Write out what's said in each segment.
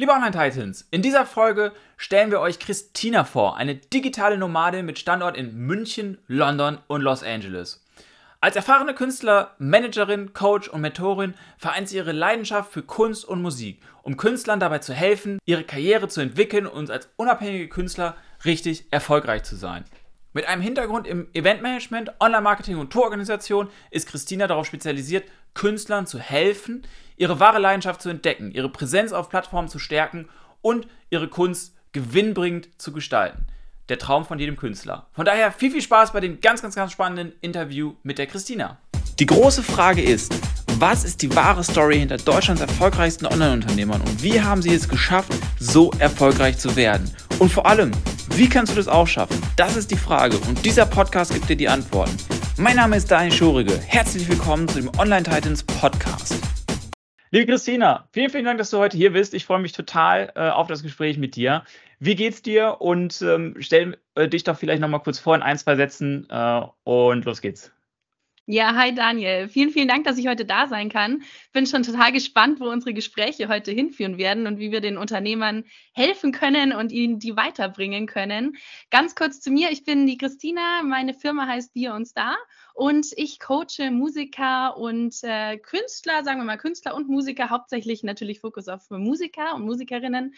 Liebe Online-Titans, in dieser Folge stellen wir euch Christina vor, eine digitale Nomadin mit Standort in München, London und Los Angeles. Als erfahrene Künstler, Managerin, Coach und Mentorin vereint sie ihre Leidenschaft für Kunst und Musik, um Künstlern dabei zu helfen, ihre Karriere zu entwickeln und als unabhängige Künstler richtig erfolgreich zu sein. Mit einem Hintergrund im Eventmanagement, Online-Marketing und Tourorganisation ist Christina darauf spezialisiert, Künstlern zu helfen, ihre wahre Leidenschaft zu entdecken, ihre Präsenz auf Plattformen zu stärken und ihre Kunst gewinnbringend zu gestalten. Der Traum von jedem Künstler. Von daher viel, viel Spaß bei dem ganz, ganz, ganz spannenden Interview mit der Christina. Die große Frage ist, was ist die wahre Story hinter Deutschlands erfolgreichsten Online-Unternehmern und wie haben sie es geschafft, so erfolgreich zu werden? Und vor allem, wie kannst du das auch schaffen? Das ist die Frage und dieser Podcast gibt dir die Antworten. Mein Name ist Daniel Schurige. Herzlich willkommen zu dem Online Titans Podcast. Liebe Christina, vielen, vielen Dank, dass du heute hier bist. Ich freue mich total äh, auf das Gespräch mit dir. Wie geht's dir? Und ähm, stell äh, dich doch vielleicht noch mal kurz vor in ein, zwei Sätzen äh, und los geht's. Ja, hi Daniel. Vielen, vielen Dank, dass ich heute da sein kann. Bin schon total gespannt, wo unsere Gespräche heute hinführen werden und wie wir den Unternehmern helfen können und ihnen die weiterbringen können. Ganz kurz zu mir. Ich bin die Christina. Meine Firma heißt Bier und Star und ich coache Musiker und äh, Künstler, sagen wir mal Künstler und Musiker, hauptsächlich natürlich Fokus auf Musiker und Musikerinnen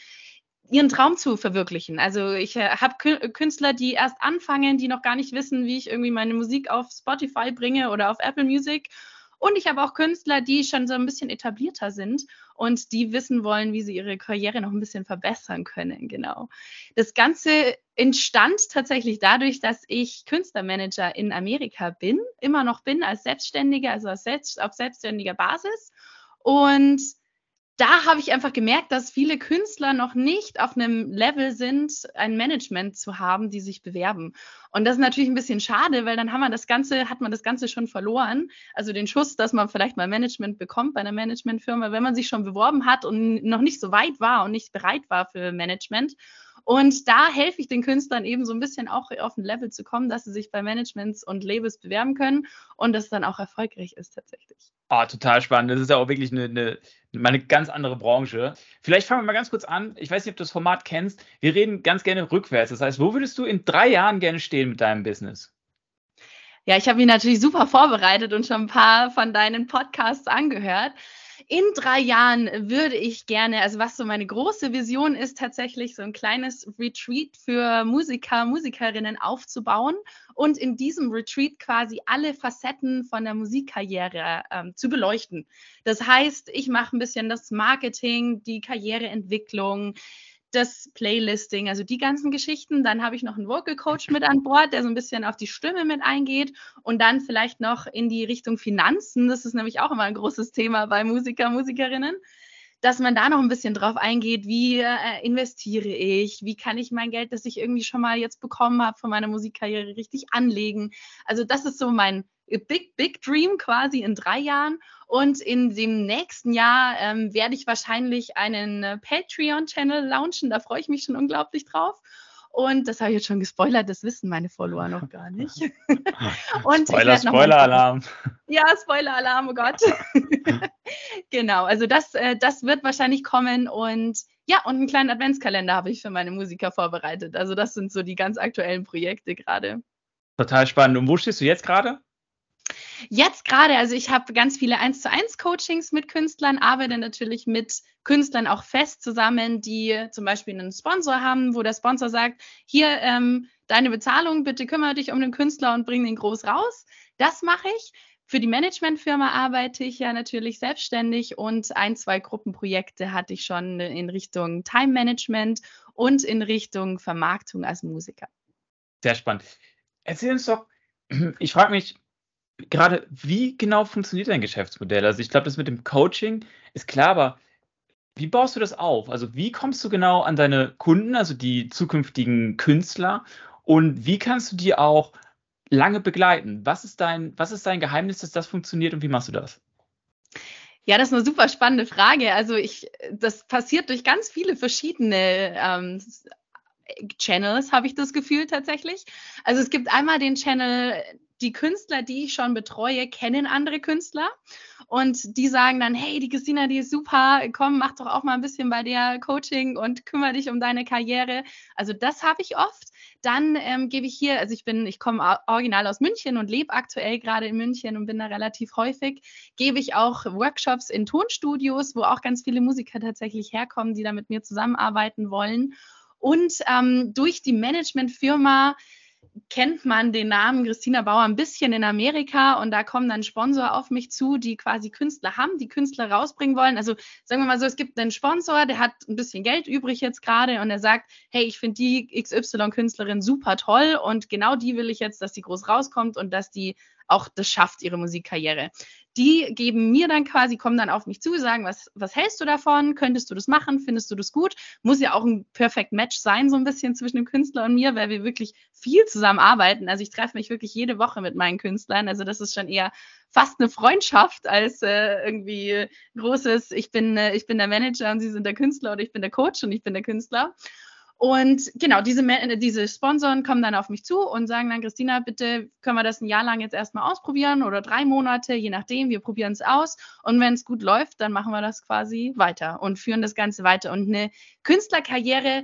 ihren Traum zu verwirklichen. Also ich äh, habe Künstler, die erst anfangen, die noch gar nicht wissen, wie ich irgendwie meine Musik auf Spotify bringe oder auf Apple Music. Und ich habe auch Künstler, die schon so ein bisschen etablierter sind und die wissen wollen, wie sie ihre Karriere noch ein bisschen verbessern können. Genau. Das Ganze entstand tatsächlich dadurch, dass ich Künstlermanager in Amerika bin, immer noch bin als Selbstständige, also als selbst, auf selbstständiger Basis. Und da habe ich einfach gemerkt, dass viele Künstler noch nicht auf einem Level sind, ein Management zu haben, die sich bewerben. Und das ist natürlich ein bisschen schade, weil dann haben wir das Ganze, hat man das Ganze schon verloren. Also den Schuss, dass man vielleicht mal Management bekommt bei einer Managementfirma, wenn man sich schon beworben hat und noch nicht so weit war und nicht bereit war für Management. Und da helfe ich den Künstlern eben so ein bisschen auch auf ein Level zu kommen, dass sie sich bei Managements und Labels bewerben können und das dann auch erfolgreich ist tatsächlich. Oh, total spannend. Das ist ja auch wirklich eine, eine, eine ganz andere Branche. Vielleicht fangen wir mal ganz kurz an. Ich weiß nicht, ob du das Format kennst. Wir reden ganz gerne rückwärts. Das heißt, wo würdest du in drei Jahren gerne stehen mit deinem Business? Ja, ich habe mich natürlich super vorbereitet und schon ein paar von deinen Podcasts angehört in drei Jahren würde ich gerne, also was so meine große Vision ist, tatsächlich so ein kleines Retreat für Musiker, Musikerinnen aufzubauen und in diesem Retreat quasi alle Facetten von der Musikkarriere ähm, zu beleuchten. Das heißt, ich mache ein bisschen das Marketing, die Karriereentwicklung, das Playlisting, also die ganzen Geschichten. Dann habe ich noch einen Vocal Coach mit an Bord, der so ein bisschen auf die Stimme mit eingeht und dann vielleicht noch in die Richtung Finanzen. Das ist nämlich auch immer ein großes Thema bei Musiker, Musikerinnen dass man da noch ein bisschen drauf eingeht, wie äh, investiere ich, wie kann ich mein Geld, das ich irgendwie schon mal jetzt bekommen habe von meiner Musikkarriere, richtig anlegen. Also das ist so mein Big, Big Dream quasi in drei Jahren. Und in dem nächsten Jahr ähm, werde ich wahrscheinlich einen äh, Patreon-Channel launchen. Da freue ich mich schon unglaublich drauf. Und das habe ich jetzt schon gespoilert, das wissen meine Follower noch gar nicht. Und Spoiler, Spoiler-Alarm. Ja, Spoiler-Alarm, oh Gott. genau, also das, äh, das wird wahrscheinlich kommen und ja, und einen kleinen Adventskalender habe ich für meine Musiker vorbereitet. Also das sind so die ganz aktuellen Projekte gerade. Total spannend. Und wo stehst du jetzt gerade? Jetzt gerade, also ich habe ganz viele 1 zu 1 Coachings mit Künstlern, arbeite natürlich mit Künstlern auch fest zusammen, die zum Beispiel einen Sponsor haben, wo der Sponsor sagt, hier ähm, deine Bezahlung, bitte kümmere dich um den Künstler und bring den groß raus. Das mache ich. Für die Managementfirma arbeite ich ja natürlich selbstständig und ein, zwei Gruppenprojekte hatte ich schon in Richtung Time Management und in Richtung Vermarktung als Musiker. Sehr spannend. Erzähl uns doch, ich frage mich, gerade, wie genau funktioniert dein Geschäftsmodell? Also ich glaube, das mit dem Coaching ist klar, aber wie baust du das auf? Also wie kommst du genau an deine Kunden, also die zukünftigen Künstler? Und wie kannst du die auch lange begleiten? Was ist dein, was ist dein Geheimnis, dass das funktioniert und wie machst du das? Ja, das ist eine super spannende Frage. Also ich, das passiert durch ganz viele verschiedene ähm, Channels, habe ich das Gefühl tatsächlich. Also es gibt einmal den Channel die Künstler, die ich schon betreue, kennen andere Künstler und die sagen dann, hey, die Christina, die ist super, komm, mach doch auch mal ein bisschen bei der Coaching und kümmere dich um deine Karriere. Also das habe ich oft. Dann ähm, gebe ich hier, also ich bin, ich komme original aus München und lebe aktuell gerade in München und bin da relativ häufig, gebe ich auch Workshops in Tonstudios, wo auch ganz viele Musiker tatsächlich herkommen, die da mit mir zusammenarbeiten wollen. Und ähm, durch die Managementfirma kennt man den Namen Christina Bauer ein bisschen in Amerika und da kommen dann Sponsor auf mich zu, die quasi Künstler haben, die Künstler rausbringen wollen. Also sagen wir mal so, es gibt einen Sponsor, der hat ein bisschen Geld übrig jetzt gerade und er sagt, hey, ich finde die XY-Künstlerin super toll und genau die will ich jetzt, dass die groß rauskommt und dass die auch das schafft, ihre Musikkarriere. Die geben mir dann quasi, kommen dann auf mich zu, sagen, was, was hältst du davon? Könntest du das machen? Findest du das gut? Muss ja auch ein Perfect Match sein, so ein bisschen zwischen dem Künstler und mir, weil wir wirklich viel zusammen arbeiten. Also ich treffe mich wirklich jede Woche mit meinen Künstlern. Also das ist schon eher fast eine Freundschaft als äh, irgendwie großes, ich bin, äh, ich bin der Manager und sie sind der Künstler oder ich bin der Coach und ich bin der Künstler. Und genau, diese, diese Sponsoren kommen dann auf mich zu und sagen dann, Christina, bitte können wir das ein Jahr lang jetzt erstmal ausprobieren oder drei Monate, je nachdem, wir probieren es aus. Und wenn es gut läuft, dann machen wir das quasi weiter und führen das Ganze weiter. Und eine Künstlerkarriere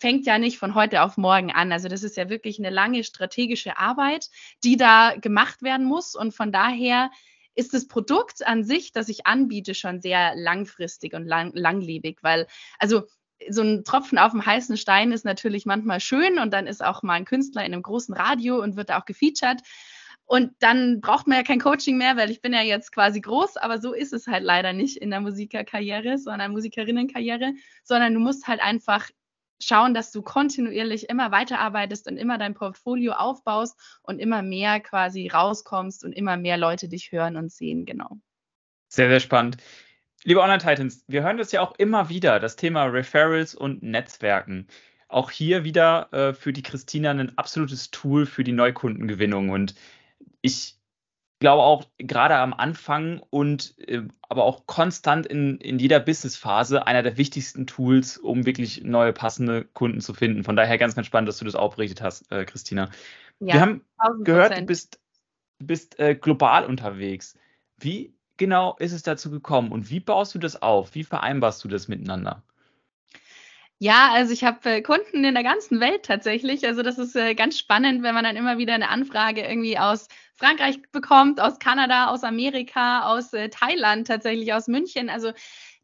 fängt ja nicht von heute auf morgen an. Also das ist ja wirklich eine lange strategische Arbeit, die da gemacht werden muss. Und von daher ist das Produkt an sich, das ich anbiete, schon sehr langfristig und lang, langlebig, weil, also so ein Tropfen auf dem heißen Stein ist natürlich manchmal schön und dann ist auch mal ein Künstler in einem großen Radio und wird auch gefeatured. Und dann braucht man ja kein Coaching mehr, weil ich bin ja jetzt quasi groß, aber so ist es halt leider nicht in der Musikerkarriere, sondern Musikerinnenkarriere, sondern du musst halt einfach schauen, dass du kontinuierlich immer weiterarbeitest und immer dein Portfolio aufbaust und immer mehr quasi rauskommst und immer mehr Leute dich hören und sehen, genau. Sehr, sehr spannend. Liebe Online-Titans, wir hören das ja auch immer wieder, das Thema Referrals und Netzwerken. Auch hier wieder äh, für die Christina ein absolutes Tool für die Neukundengewinnung. Und ich glaube auch gerade am Anfang und äh, aber auch konstant in, in jeder Businessphase einer der wichtigsten Tools, um wirklich neue passende Kunden zu finden. Von daher ganz, ganz spannend, dass du das auch berichtet hast, äh, Christina. Ja, Wir haben gehört, du bist, bist äh, global unterwegs. Wie genau ist es dazu gekommen und wie baust du das auf? Wie vereinbarst du das miteinander? Ja, also ich habe äh, Kunden in der ganzen Welt tatsächlich. Also das ist äh, ganz spannend, wenn man dann immer wieder eine Anfrage irgendwie aus Frankreich bekommt, aus Kanada, aus Amerika, aus äh, Thailand, tatsächlich aus München. Also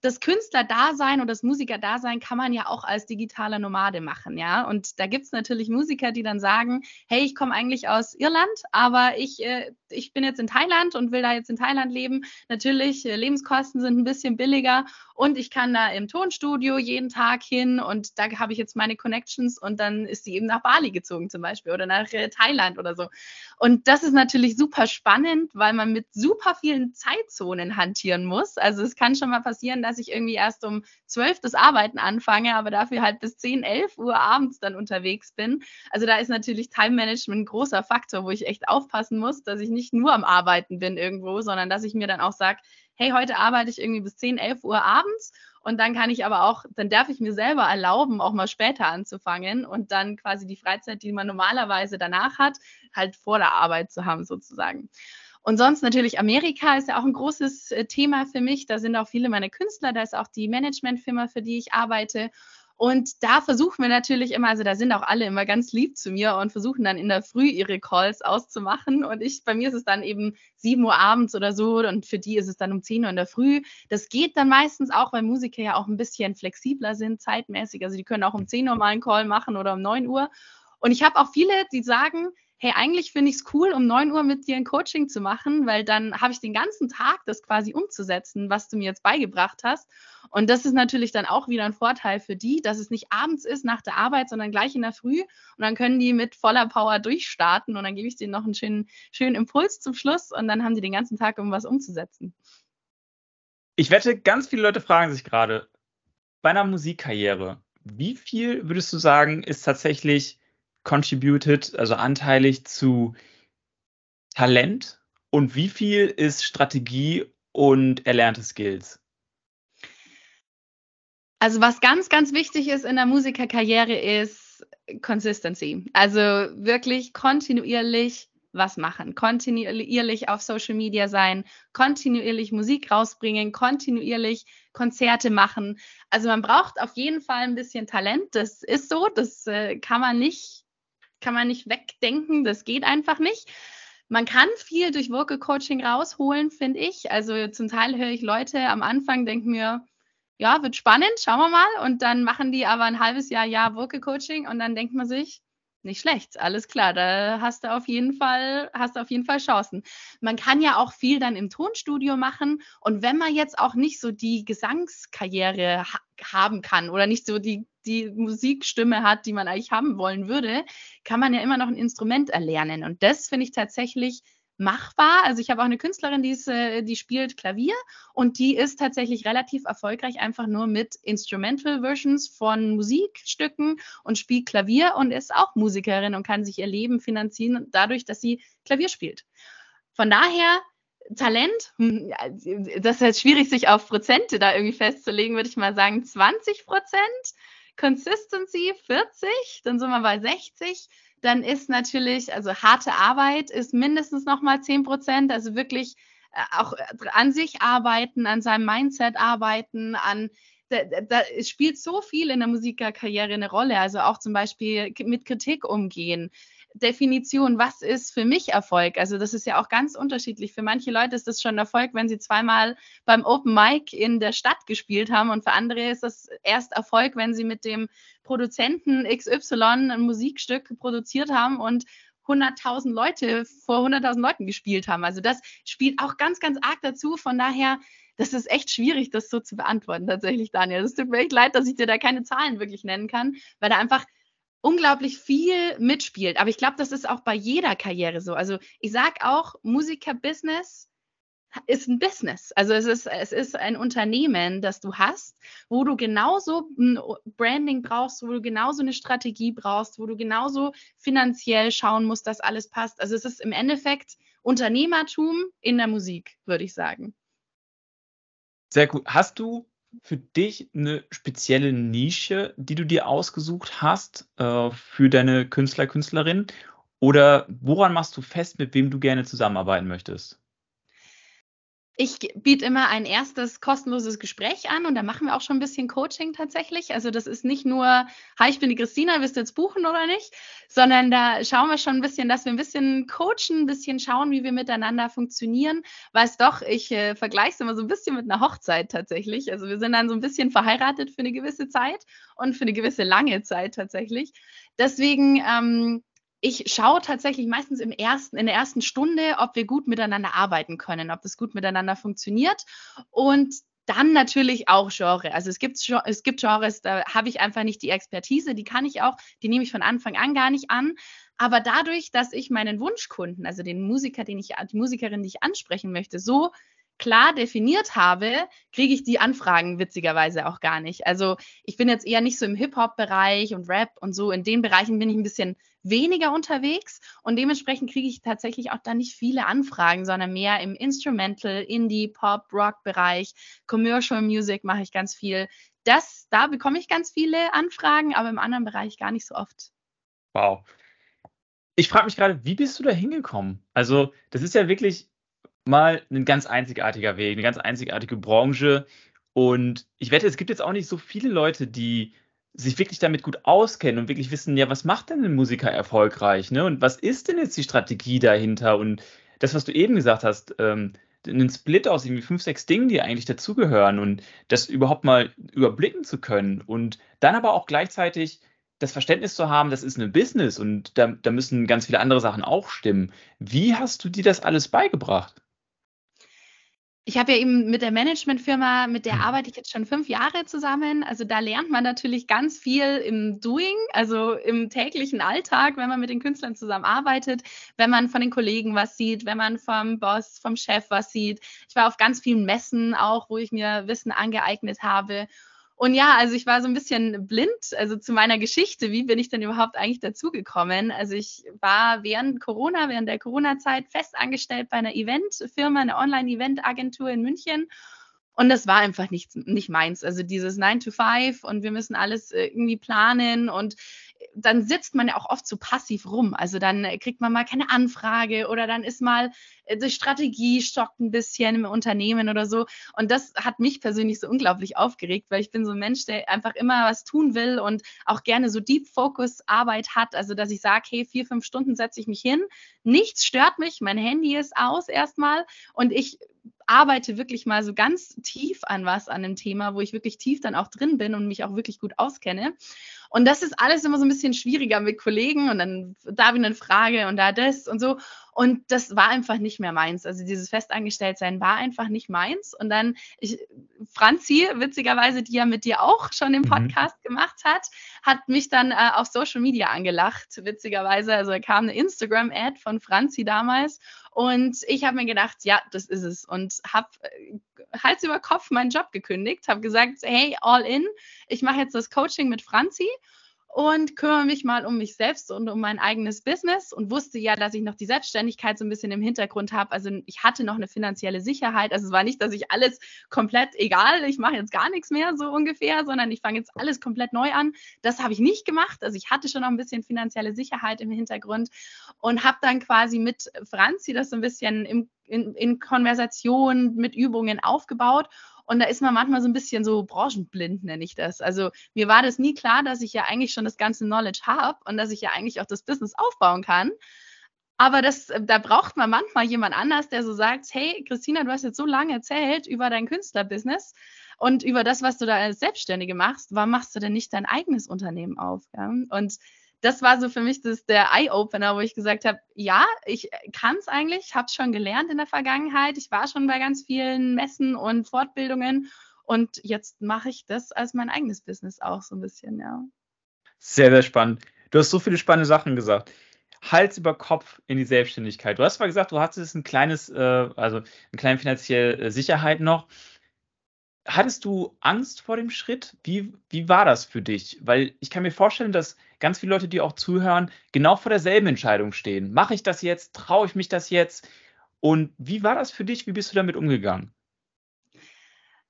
das Künstlerdasein und das Musikerdasein kann man ja auch als digitaler Nomade machen, ja. Und da gibt es natürlich Musiker, die dann sagen, hey, ich komme eigentlich aus Irland, aber ich, äh, ich bin jetzt in Thailand und will da jetzt in Thailand leben. Natürlich, äh, Lebenskosten sind ein bisschen billiger und ich kann da im Tonstudio jeden Tag hin und da habe ich jetzt meine Connections und dann ist sie eben nach Bali gezogen zum Beispiel oder nach äh, Thailand oder so. Und das ist natürlich super spannend, weil man mit super vielen Zeitzonen hantieren muss. Also es kann schon mal passieren, dass ich irgendwie erst um 12 das Arbeiten anfange, aber dafür halt bis 10, 11 Uhr abends dann unterwegs bin. Also da ist natürlich Time Management ein großer Faktor, wo ich echt aufpassen muss, dass ich nicht nur am Arbeiten bin irgendwo, sondern dass ich mir dann auch sage, hey, heute arbeite ich irgendwie bis 10, 11 Uhr abends und dann kann ich aber auch, dann darf ich mir selber erlauben, auch mal später anzufangen und dann quasi die Freizeit, die man normalerweise danach hat, halt vor der Arbeit zu haben sozusagen. Und sonst natürlich Amerika ist ja auch ein großes äh, Thema für mich. Da sind auch viele meiner Künstler, da ist auch die Managementfirma, für die ich arbeite. Und da versuchen wir natürlich immer, also da sind auch alle immer ganz lieb zu mir und versuchen dann in der Früh ihre Calls auszumachen. Und ich, bei mir ist es dann eben 7 Uhr abends oder so und für die ist es dann um 10 Uhr in der Früh. Das geht dann meistens auch, weil Musiker ja auch ein bisschen flexibler sind, zeitmäßig. Also die können auch um 10 Uhr mal einen Call machen oder um 9 Uhr. Und ich habe auch viele, die sagen, hey, eigentlich finde ich es cool, um 9 Uhr mit dir ein Coaching zu machen, weil dann habe ich den ganzen Tag das quasi umzusetzen, was du mir jetzt beigebracht hast. Und das ist natürlich dann auch wieder ein Vorteil für die, dass es nicht abends ist nach der Arbeit, sondern gleich in der Früh. Und dann können die mit voller Power durchstarten und dann gebe ich denen noch einen schönen, schönen Impuls zum Schluss und dann haben die den ganzen Tag, um was umzusetzen. Ich wette, ganz viele Leute fragen sich gerade, bei einer Musikkarriere, wie viel würdest du sagen, ist tatsächlich contributed, also anteilig zu Talent und wie viel ist Strategie und erlernte Skills? Also was ganz, ganz wichtig ist in der Musikerkarriere ist Consistency. Also wirklich kontinuierlich was machen, kontinuierlich auf Social Media sein, kontinuierlich Musik rausbringen, kontinuierlich Konzerte machen. Also man braucht auf jeden Fall ein bisschen Talent. Das ist so, das äh, kann man nicht, kann man nicht wegdenken. Das geht einfach nicht. Man kann viel durch Vocal Coaching rausholen, finde ich. Also zum Teil höre ich Leute am Anfang, denken mir, ja, wird spannend, schauen wir mal. Und dann machen die aber ein halbes Jahr, ja, Vocal Coaching und dann denkt man sich, nicht schlecht, alles klar. Da hast du auf jeden Fall, hast du auf jeden Fall Chancen. Man kann ja auch viel dann im Tonstudio machen. Und wenn man jetzt auch nicht so die Gesangskarriere ha haben kann oder nicht so die, die Musikstimme hat, die man eigentlich haben wollen würde, kann man ja immer noch ein Instrument erlernen. Und das finde ich tatsächlich machbar. Also ich habe auch eine Künstlerin, die, ist, äh, die spielt Klavier und die ist tatsächlich relativ erfolgreich einfach nur mit Instrumental Versions von Musikstücken und spielt Klavier und ist auch Musikerin und kann sich ihr Leben finanzieren dadurch, dass sie Klavier spielt. Von daher Talent, hm, das ist jetzt schwierig, sich auf Prozente da irgendwie festzulegen, würde ich mal sagen 20 Prozent. Consistency 40, dann sind wir bei 60 dann ist natürlich, also harte Arbeit ist mindestens nochmal 10 Prozent, also wirklich äh, auch äh, an sich arbeiten, an seinem Mindset arbeiten, an da, da, spielt so viel in der Musikerkarriere eine Rolle. Also auch zum Beispiel mit Kritik umgehen, Definition, was ist für mich Erfolg? Also das ist ja auch ganz unterschiedlich. Für manche Leute ist das schon Erfolg, wenn sie zweimal beim Open Mic in der Stadt gespielt haben und für andere ist das erst Erfolg, wenn sie mit dem Produzenten XY ein Musikstück produziert haben und 100.000 Leute vor 100.000 Leuten gespielt haben. Also das spielt auch ganz, ganz arg dazu. Von daher, das ist echt schwierig, das so zu beantworten tatsächlich, Daniel. Es tut mir echt leid, dass ich dir da keine Zahlen wirklich nennen kann, weil da einfach unglaublich viel mitspielt. Aber ich glaube, das ist auch bei jeder Karriere so. Also ich sage auch, Musiker-Business ist ein Business. Also es ist, es ist ein Unternehmen, das du hast, wo du genauso ein Branding brauchst, wo du genauso eine Strategie brauchst, wo du genauso finanziell schauen musst, dass alles passt. Also es ist im Endeffekt Unternehmertum in der Musik, würde ich sagen. Sehr gut. Hast du für dich eine spezielle Nische, die du dir ausgesucht hast äh, für deine Künstler, Künstlerin? Oder woran machst du fest, mit wem du gerne zusammenarbeiten möchtest? Ich biete immer ein erstes kostenloses Gespräch an und da machen wir auch schon ein bisschen Coaching tatsächlich. Also das ist nicht nur, hi, ich bin die Christina, willst du jetzt buchen oder nicht? Sondern da schauen wir schon ein bisschen, dass wir ein bisschen coachen, ein bisschen schauen, wie wir miteinander funktionieren. Weiß doch, ich äh, vergleiche es immer so ein bisschen mit einer Hochzeit tatsächlich. Also wir sind dann so ein bisschen verheiratet für eine gewisse Zeit und für eine gewisse lange Zeit tatsächlich. Deswegen ähm, ich schaue tatsächlich meistens im ersten, in der ersten Stunde, ob wir gut miteinander arbeiten können, ob das gut miteinander funktioniert. Und dann natürlich auch Genre. Also es gibt, es gibt Genres, da habe ich einfach nicht die Expertise, die kann ich auch, die nehme ich von Anfang an gar nicht an. Aber dadurch, dass ich meinen Wunschkunden, also den Musiker, den ich, die Musikerin, die ich ansprechen möchte, so klar definiert habe, kriege ich die Anfragen witzigerweise auch gar nicht. Also ich bin jetzt eher nicht so im Hip-Hop-Bereich und Rap und so. In den Bereichen bin ich ein bisschen weniger unterwegs und dementsprechend kriege ich tatsächlich auch da nicht viele Anfragen, sondern mehr im Instrumental, Indie, Pop, Rock-Bereich, Commercial Music mache ich ganz viel. Das, da bekomme ich ganz viele Anfragen, aber im anderen Bereich gar nicht so oft. Wow. Ich frage mich gerade, wie bist du da hingekommen? Also, das ist ja wirklich mal ein ganz einzigartiger Weg, eine ganz einzigartige Branche. Und ich wette, es gibt jetzt auch nicht so viele Leute, die sich wirklich damit gut auskennen und wirklich wissen, ja, was macht denn ein Musiker erfolgreich, ne? Und was ist denn jetzt die Strategie dahinter? Und das, was du eben gesagt hast, ähm, einen Split aus irgendwie fünf, sechs Dingen, die eigentlich dazugehören und das überhaupt mal überblicken zu können und dann aber auch gleichzeitig das Verständnis zu haben, das ist ein Business und da, da müssen ganz viele andere Sachen auch stimmen. Wie hast du dir das alles beigebracht? Ich habe ja eben mit der Managementfirma, mit der mhm. arbeite ich jetzt schon fünf Jahre zusammen. Also da lernt man natürlich ganz viel im Doing, also im täglichen Alltag, wenn man mit den Künstlern zusammenarbeitet, wenn man von den Kollegen was sieht, wenn man vom Boss, vom Chef was sieht. Ich war auf ganz vielen Messen auch, wo ich mir Wissen angeeignet habe. Und ja, also ich war so ein bisschen blind, also zu meiner Geschichte. Wie bin ich denn überhaupt eigentlich dazugekommen? Also ich war während Corona, während der Corona-Zeit fest angestellt bei einer Eventfirma, einer Online-Event-Agentur in München Und das war einfach nicht, nicht meins. Also dieses 9 to 5 und wir müssen alles äh, irgendwie planen und dann sitzt man ja auch oft so passiv rum. Also dann kriegt man mal keine Anfrage oder dann ist mal äh, die Strategie stockt ein bisschen im Unternehmen oder so. Und das hat mich persönlich so unglaublich aufgeregt, weil ich bin so ein Mensch, der einfach immer was tun will und auch gerne so Deep Focus Arbeit hat. Also dass ich sage, hey, vier, fünf Stunden setze ich mich hin. Nichts stört mich. Mein Handy ist aus erstmal und ich arbeite wirklich mal so ganz tief an was, an einem Thema, wo ich wirklich tief dann auch drin bin und mich auch wirklich gut auskenne. Und das ist alles immer so ein bisschen schwieriger mit Kollegen und dann da wieder eine Frage und da das und so. Und das war einfach nicht mehr meins. Also dieses Festangestelltsein war einfach nicht meins. Und dann, ich, Franzi, witzigerweise, die ja mit dir auch schon im mhm. Podcast mhm. gemacht hat, hat mich dann äh, auf Social Media angelacht, witzigerweise. Also kam eine Instagram-Ad von Franzi damals und ich habe mir gedacht, ja, das ist es. Und habe äh, Hals über Kopf meinen Job gekündigt, habe gesagt, hey, all in, ich mache jetzt das Coaching mit Franzi und kümmere mich mal um mich selbst und um mein eigenes Business und wusste ja, dass ich noch die Selbstständigkeit so ein bisschen im Hintergrund habe. Also ich hatte noch eine finanzielle Sicherheit. Also es war nicht, dass ich alles komplett egal, ich mache jetzt gar nichts mehr so ungefähr, sondern ich fange jetzt alles komplett neu an. Das habe ich nicht gemacht. Also ich hatte schon noch ein bisschen finanzielle Sicherheit im Hintergrund und habe dann quasi mit Franzi das so ein bisschen im, in, in Konversation mit Übungen aufgebaut und da ist man manchmal so ein bisschen so branchenblind, nenne ich das. Also mir war das nie klar, dass ich ja eigentlich schon das ganze Knowledge habe und dass ich ja eigentlich auch das Business aufbauen kann. Aber das, da braucht man manchmal jemand anders, der so sagt, hey, Christina, du hast jetzt so lange erzählt über dein Künstlerbusiness und über das, was du da als Selbstständige machst. Warum machst du denn nicht dein eigenes Unternehmen auf? Ja? Und das war so für mich das, der Eye-Opener, wo ich gesagt habe, ja, ich kann es eigentlich, habe es schon gelernt in der Vergangenheit. Ich war schon bei ganz vielen Messen und Fortbildungen und jetzt mache ich das als mein eigenes Business auch so ein bisschen, ja. Sehr, sehr spannend. Du hast so viele spannende Sachen gesagt. Hals über Kopf in die Selbstständigkeit. Du hast zwar gesagt, du hattest ein kleines, äh, also eine kleine finanzielle äh, Sicherheit noch. Hattest du Angst vor dem Schritt? Wie, wie war das für dich? Weil ich kann mir vorstellen, dass ganz viele Leute, die auch zuhören, genau vor derselben Entscheidung stehen. Mache ich das jetzt? Traue ich mich das jetzt? Und wie war das für dich? Wie bist du damit umgegangen?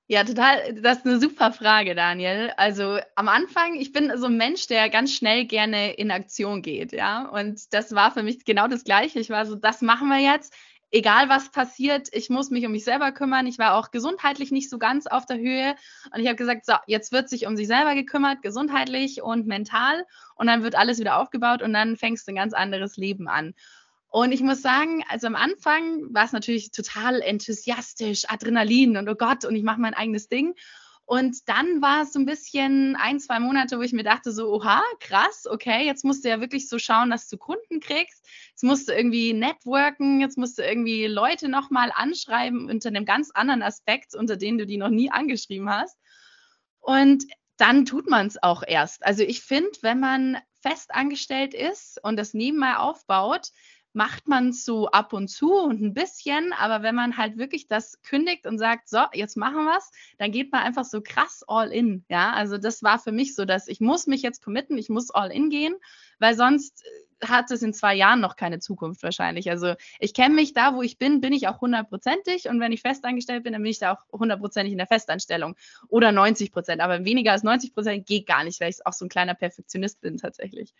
Ja, total. Das ist eine super Frage, Daniel. Also am Anfang, ich bin so ein Mensch, der ganz schnell gerne in Aktion geht, ja. Und das war für mich genau das Gleiche. Ich war so, das machen wir jetzt egal was passiert, ich muss mich um mich selber kümmern. Ich war auch gesundheitlich nicht so ganz auf der Höhe. Und ich habe gesagt, so, jetzt wird sich um sich selber gekümmert, gesundheitlich und mental. Und dann wird alles wieder aufgebaut und dann fängst du ein ganz anderes Leben an. Und ich muss sagen, also am Anfang war es natürlich total enthusiastisch, Adrenalin und oh Gott, und ich mache mein eigenes Ding. Und dann war es so ein bisschen ein, zwei Monate, wo ich mir dachte, so, oha, krass, okay, jetzt musst du ja wirklich so schauen, dass du Kunden kriegst. Jetzt musst du irgendwie networken, jetzt musst du irgendwie Leute nochmal anschreiben unter einem ganz anderen Aspekt, unter denen du die noch nie angeschrieben hast. Und dann tut man es auch erst. Also ich finde, wenn man fest angestellt ist und das nebenbei aufbaut, macht man es so ab und zu und ein bisschen, aber wenn man halt wirklich das kündigt und sagt, so, jetzt machen wir es, dann geht man einfach so krass all in. Ja, also das war für mich so, dass ich muss mich jetzt committen, ich muss all in gehen, weil sonst äh, hat es in zwei Jahren noch keine Zukunft wahrscheinlich. Also ich kenne mich da, wo ich bin, bin ich auch hundertprozentig und wenn ich festangestellt bin, dann bin ich da auch hundertprozentig in der Festanstellung oder 90 Prozent, aber weniger als 90 Prozent geht gar nicht, weil ich auch so ein kleiner Perfektionist bin tatsächlich.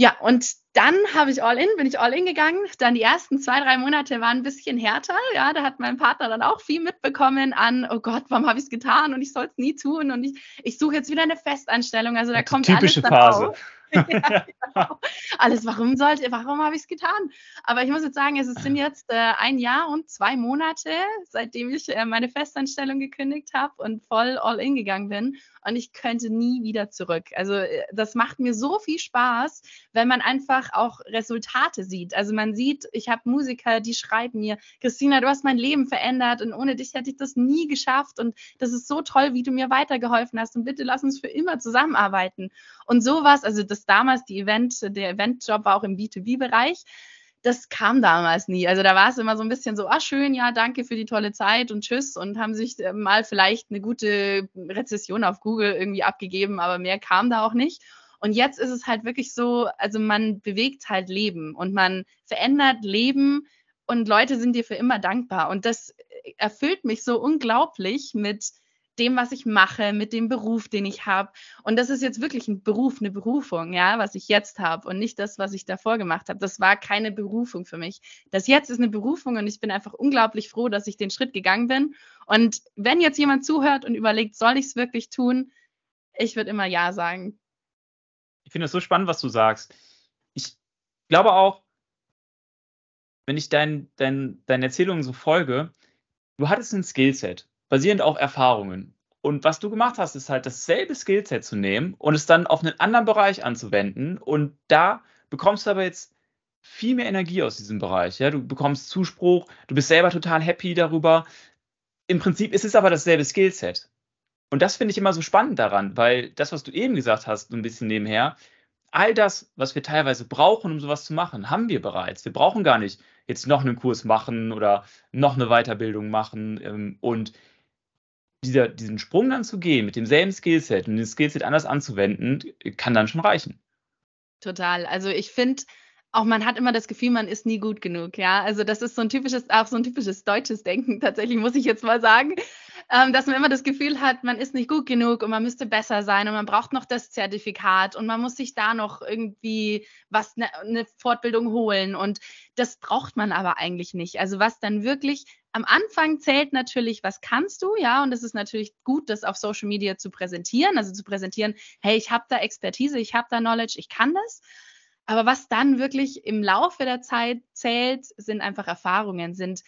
Ja, und dann habe ich all in, bin ich all in gegangen. Dann die ersten zwei, drei Monate waren ein bisschen härter. Ja, da hat mein Partner dann auch viel mitbekommen an, oh Gott, warum habe ich es getan und ich soll es nie tun und ich, ich suche jetzt wieder eine Festanstellung. Also da kommt typische alles Phase. Auf. genau. Alles, warum sollte, warum habe ich es getan? Aber ich muss jetzt sagen, es sind jetzt äh, ein Jahr und zwei Monate, seitdem ich äh, meine Festanstellung gekündigt habe und voll all in gegangen bin. Und ich könnte nie wieder zurück. Also äh, das macht mir so viel Spaß, wenn man einfach auch Resultate sieht. Also man sieht, ich habe Musiker, die schreiben mir, Christina, du hast mein Leben verändert und ohne dich hätte ich das nie geschafft. Und das ist so toll, wie du mir weitergeholfen hast. Und bitte lass uns für immer zusammenarbeiten. Und sowas, also das damals, die Event, der Eventjob war auch im B2B-Bereich. Das kam damals nie. Also da war es immer so ein bisschen so, ah schön, ja, danke für die tolle Zeit und tschüss und haben sich äh, mal vielleicht eine gute Rezession auf Google irgendwie abgegeben, aber mehr kam da auch nicht. Und jetzt ist es halt wirklich so, also man bewegt halt Leben und man verändert Leben und Leute sind dir für immer dankbar. Und das erfüllt mich so unglaublich mit dem, was ich mache, mit dem Beruf, den ich habe. Und das ist jetzt wirklich ein Beruf, eine Berufung, ja, was ich jetzt habe und nicht das, was ich davor gemacht habe. Das war keine Berufung für mich. Das jetzt ist eine Berufung und ich bin einfach unglaublich froh, dass ich den Schritt gegangen bin. Und wenn jetzt jemand zuhört und überlegt, soll ich es wirklich tun, ich würde immer Ja sagen. Ich finde es so spannend, was du sagst. Ich glaube auch, wenn ich dein, dein, deinen Erzählungen so folge, du hattest ein Skillset, basierend auf Erfahrungen. Und was du gemacht hast, ist halt dasselbe Skillset zu nehmen und es dann auf einen anderen Bereich anzuwenden. Und da bekommst du aber jetzt viel mehr Energie aus diesem Bereich. Ja? Du bekommst Zuspruch, du bist selber total happy darüber. Im Prinzip ist es aber dasselbe Skillset. Und das finde ich immer so spannend daran, weil das, was du eben gesagt hast, so ein bisschen nebenher, all das, was wir teilweise brauchen, um sowas zu machen, haben wir bereits. Wir brauchen gar nicht jetzt noch einen Kurs machen oder noch eine Weiterbildung machen. Ähm, und dieser, diesen Sprung dann zu gehen mit demselben Skillset und den Skillset anders anzuwenden, kann dann schon reichen. Total. Also ich finde, auch man hat immer das Gefühl, man ist nie gut genug, ja. Also das ist so ein typisches, auch so ein typisches deutsches Denken, tatsächlich, muss ich jetzt mal sagen ähm, dass man immer das Gefühl hat, man ist nicht gut genug und man müsste besser sein und man braucht noch das Zertifikat und man muss sich da noch irgendwie was, eine ne Fortbildung holen und das braucht man aber eigentlich nicht. Also was dann wirklich am Anfang zählt natürlich, was kannst du, ja, und es ist natürlich gut, das auf Social Media zu präsentieren, also zu präsentieren, hey, ich habe da Expertise, ich habe da Knowledge, ich kann das. Aber was dann wirklich im Laufe der Zeit zählt, sind einfach Erfahrungen, sind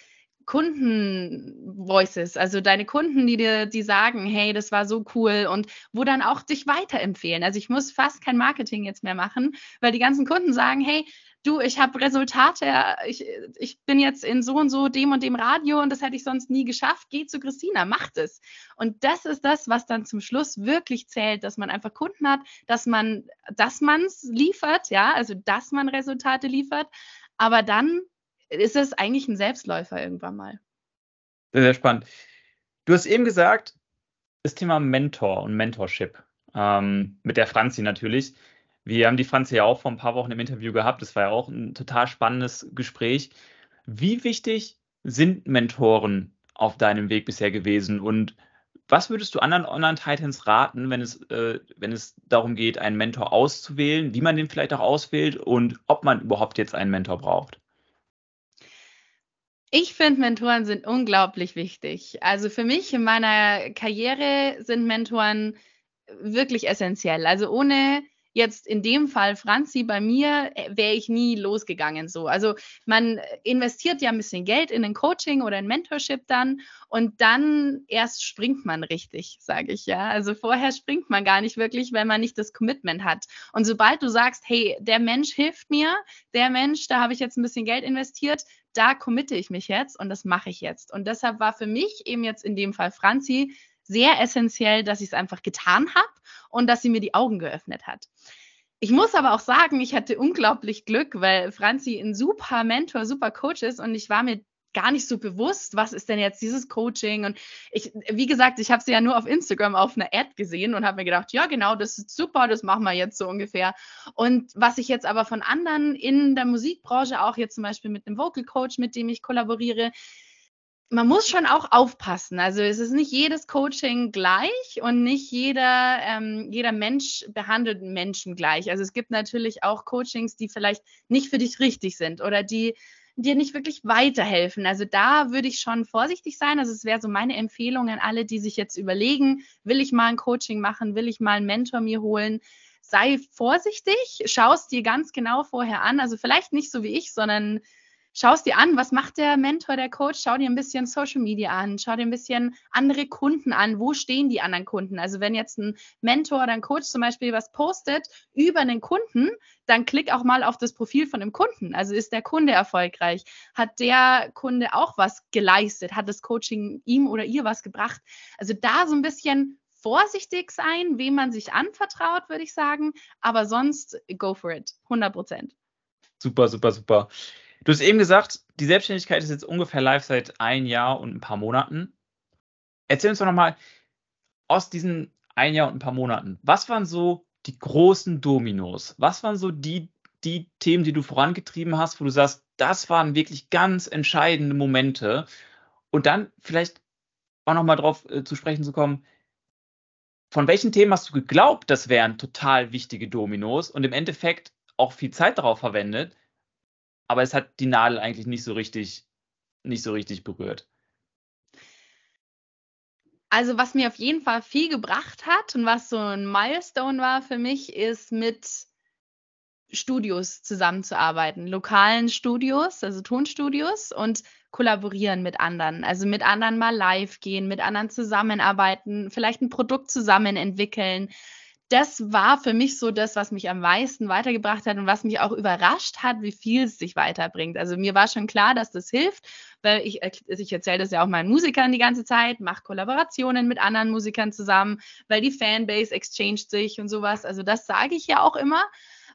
Kunden-Voices, also deine Kunden, die dir, die sagen, hey, das war so cool und wo dann auch dich weiterempfehlen. Also ich muss fast kein Marketing jetzt mehr machen, weil die ganzen Kunden sagen, hey, du, ich habe Resultate, ich, ich bin jetzt in so und so dem und dem Radio und das hätte ich sonst nie geschafft. Geh zu Christina, macht es. Und das ist das, was dann zum Schluss wirklich zählt, dass man einfach Kunden hat, dass man, dass man es liefert, ja, also dass man Resultate liefert, aber dann ist es eigentlich ein Selbstläufer irgendwann mal. Sehr, sehr spannend. Du hast eben gesagt, das Thema Mentor und Mentorship. Ähm, mit der Franzi natürlich. Wir haben die Franzi ja auch vor ein paar Wochen im Interview gehabt. Das war ja auch ein total spannendes Gespräch. Wie wichtig sind Mentoren auf deinem Weg bisher gewesen? Und was würdest du anderen Online-Titans raten, wenn es, äh, wenn es darum geht, einen Mentor auszuwählen, wie man den vielleicht auch auswählt und ob man überhaupt jetzt einen Mentor braucht? Ich finde, Mentoren sind unglaublich wichtig. Also für mich in meiner Karriere sind Mentoren wirklich essentiell. Also ohne jetzt in dem Fall Franzi bei mir äh, wäre ich nie losgegangen so. Also man investiert ja ein bisschen Geld in ein Coaching oder ein Mentorship dann und dann erst springt man richtig, sage ich ja. Also vorher springt man gar nicht wirklich, wenn man nicht das Commitment hat. Und sobald du sagst, hey, der Mensch hilft mir, der Mensch, da habe ich jetzt ein bisschen Geld investiert, da committe ich mich jetzt und das mache ich jetzt. Und deshalb war für mich eben jetzt in dem Fall Franzi sehr essentiell, dass ich es einfach getan habe und dass sie mir die Augen geöffnet hat. Ich muss aber auch sagen, ich hatte unglaublich Glück, weil Franzi ein super Mentor, super Coach ist und ich war mir gar nicht so bewusst, was ist denn jetzt dieses Coaching. Und ich, wie gesagt, ich habe sie ja nur auf Instagram auf einer Ad gesehen und habe mir gedacht, ja, genau, das ist super, das machen wir jetzt so ungefähr. Und was ich jetzt aber von anderen in der Musikbranche, auch jetzt zum Beispiel mit einem Vocal Coach, mit dem ich kollaboriere, man muss schon auch aufpassen. Also es ist nicht jedes Coaching gleich und nicht jeder, ähm, jeder Mensch behandelt Menschen gleich. Also es gibt natürlich auch Coachings, die vielleicht nicht für dich richtig sind oder die dir nicht wirklich weiterhelfen. Also da würde ich schon vorsichtig sein. Also es wäre so meine Empfehlung an alle, die sich jetzt überlegen, will ich mal ein Coaching machen, will ich mal einen Mentor mir holen. Sei vorsichtig, schau es dir ganz genau vorher an. Also vielleicht nicht so wie ich, sondern schaust dir an, was macht der Mentor, der Coach, schau dir ein bisschen Social Media an, schau dir ein bisschen andere Kunden an, wo stehen die anderen Kunden. Also wenn jetzt ein Mentor oder ein Coach zum Beispiel was postet über einen Kunden, dann klick auch mal auf das Profil von dem Kunden. Also ist der Kunde erfolgreich? Hat der Kunde auch was geleistet? Hat das Coaching ihm oder ihr was gebracht? Also da so ein bisschen vorsichtig sein, wem man sich anvertraut, würde ich sagen. Aber sonst go for it. 100 Prozent. Super, super, super. Du hast eben gesagt, die Selbstständigkeit ist jetzt ungefähr live seit ein Jahr und ein paar Monaten. Erzähl uns doch nochmal aus diesen ein Jahr und ein paar Monaten, was waren so die großen Dominos? Was waren so die, die Themen, die du vorangetrieben hast, wo du sagst, das waren wirklich ganz entscheidende Momente Und dann vielleicht auch nochmal drauf äh, zu sprechen zu kommen, von welchen Themen hast du geglaubt, das wären total wichtige Dominos und im Endeffekt auch viel Zeit darauf verwendet, aber es hat die Nadel eigentlich nicht so richtig, nicht so richtig berührt. Also was mir auf jeden Fall viel gebracht hat und was so ein Milestone war für mich, ist mit Studios zusammenzuarbeiten, lokalen Studios, also Tonstudios und kollaborieren mit anderen. Also mit anderen mal live gehen, mit anderen zusammenarbeiten, vielleicht ein Produkt zusammen entwickeln. Das war für mich so das, was mich am meisten weitergebracht hat und was mich auch überrascht hat, wie viel es sich weiterbringt. Also mir war schon klar, dass das hilft, weil ich, ich erzähle das ja auch meinen Musikern die ganze Zeit, mache Kollaborationen mit anderen Musikern zusammen, weil die Fanbase exchanget sich und sowas. Also das sage ich ja auch immer.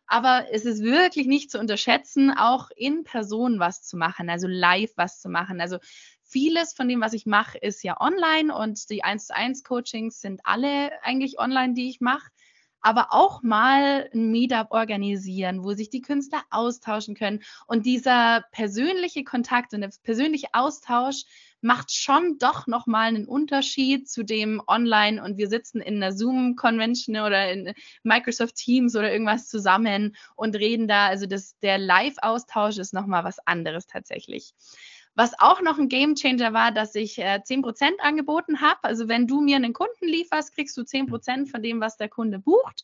Aber es ist wirklich nicht zu unterschätzen, auch in Person was zu machen, also live was zu machen. Also vieles von dem, was ich mache, ist ja online und die 1 zu 1 Coachings sind alle eigentlich online, die ich mache. Aber auch mal ein Meetup organisieren, wo sich die Künstler austauschen können. Und dieser persönliche Kontakt und der persönliche Austausch macht schon doch nochmal einen Unterschied zu dem Online und wir sitzen in einer Zoom-Convention oder in Microsoft Teams oder irgendwas zusammen und reden da. Also das, der Live-Austausch ist nochmal was anderes tatsächlich. Was auch noch ein Game Changer war, dass ich äh, 10% angeboten habe. Also wenn du mir einen Kunden lieferst, kriegst du 10% von dem, was der Kunde bucht.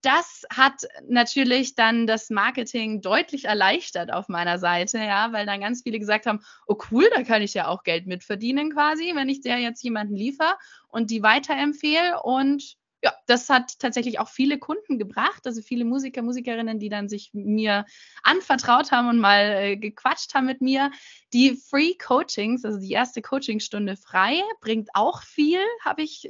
Das hat natürlich dann das Marketing deutlich erleichtert auf meiner Seite, ja, weil dann ganz viele gesagt haben, oh cool, da kann ich ja auch Geld mitverdienen quasi, wenn ich der jetzt jemanden liefere und die weiterempfehle. Und ja, das hat tatsächlich auch viele Kunden gebracht, also viele Musiker, Musikerinnen, die dann sich mir anvertraut haben und mal äh, gequatscht haben mit mir. Die Free Coachings, also die erste Coachingstunde frei, bringt auch viel, habe ich,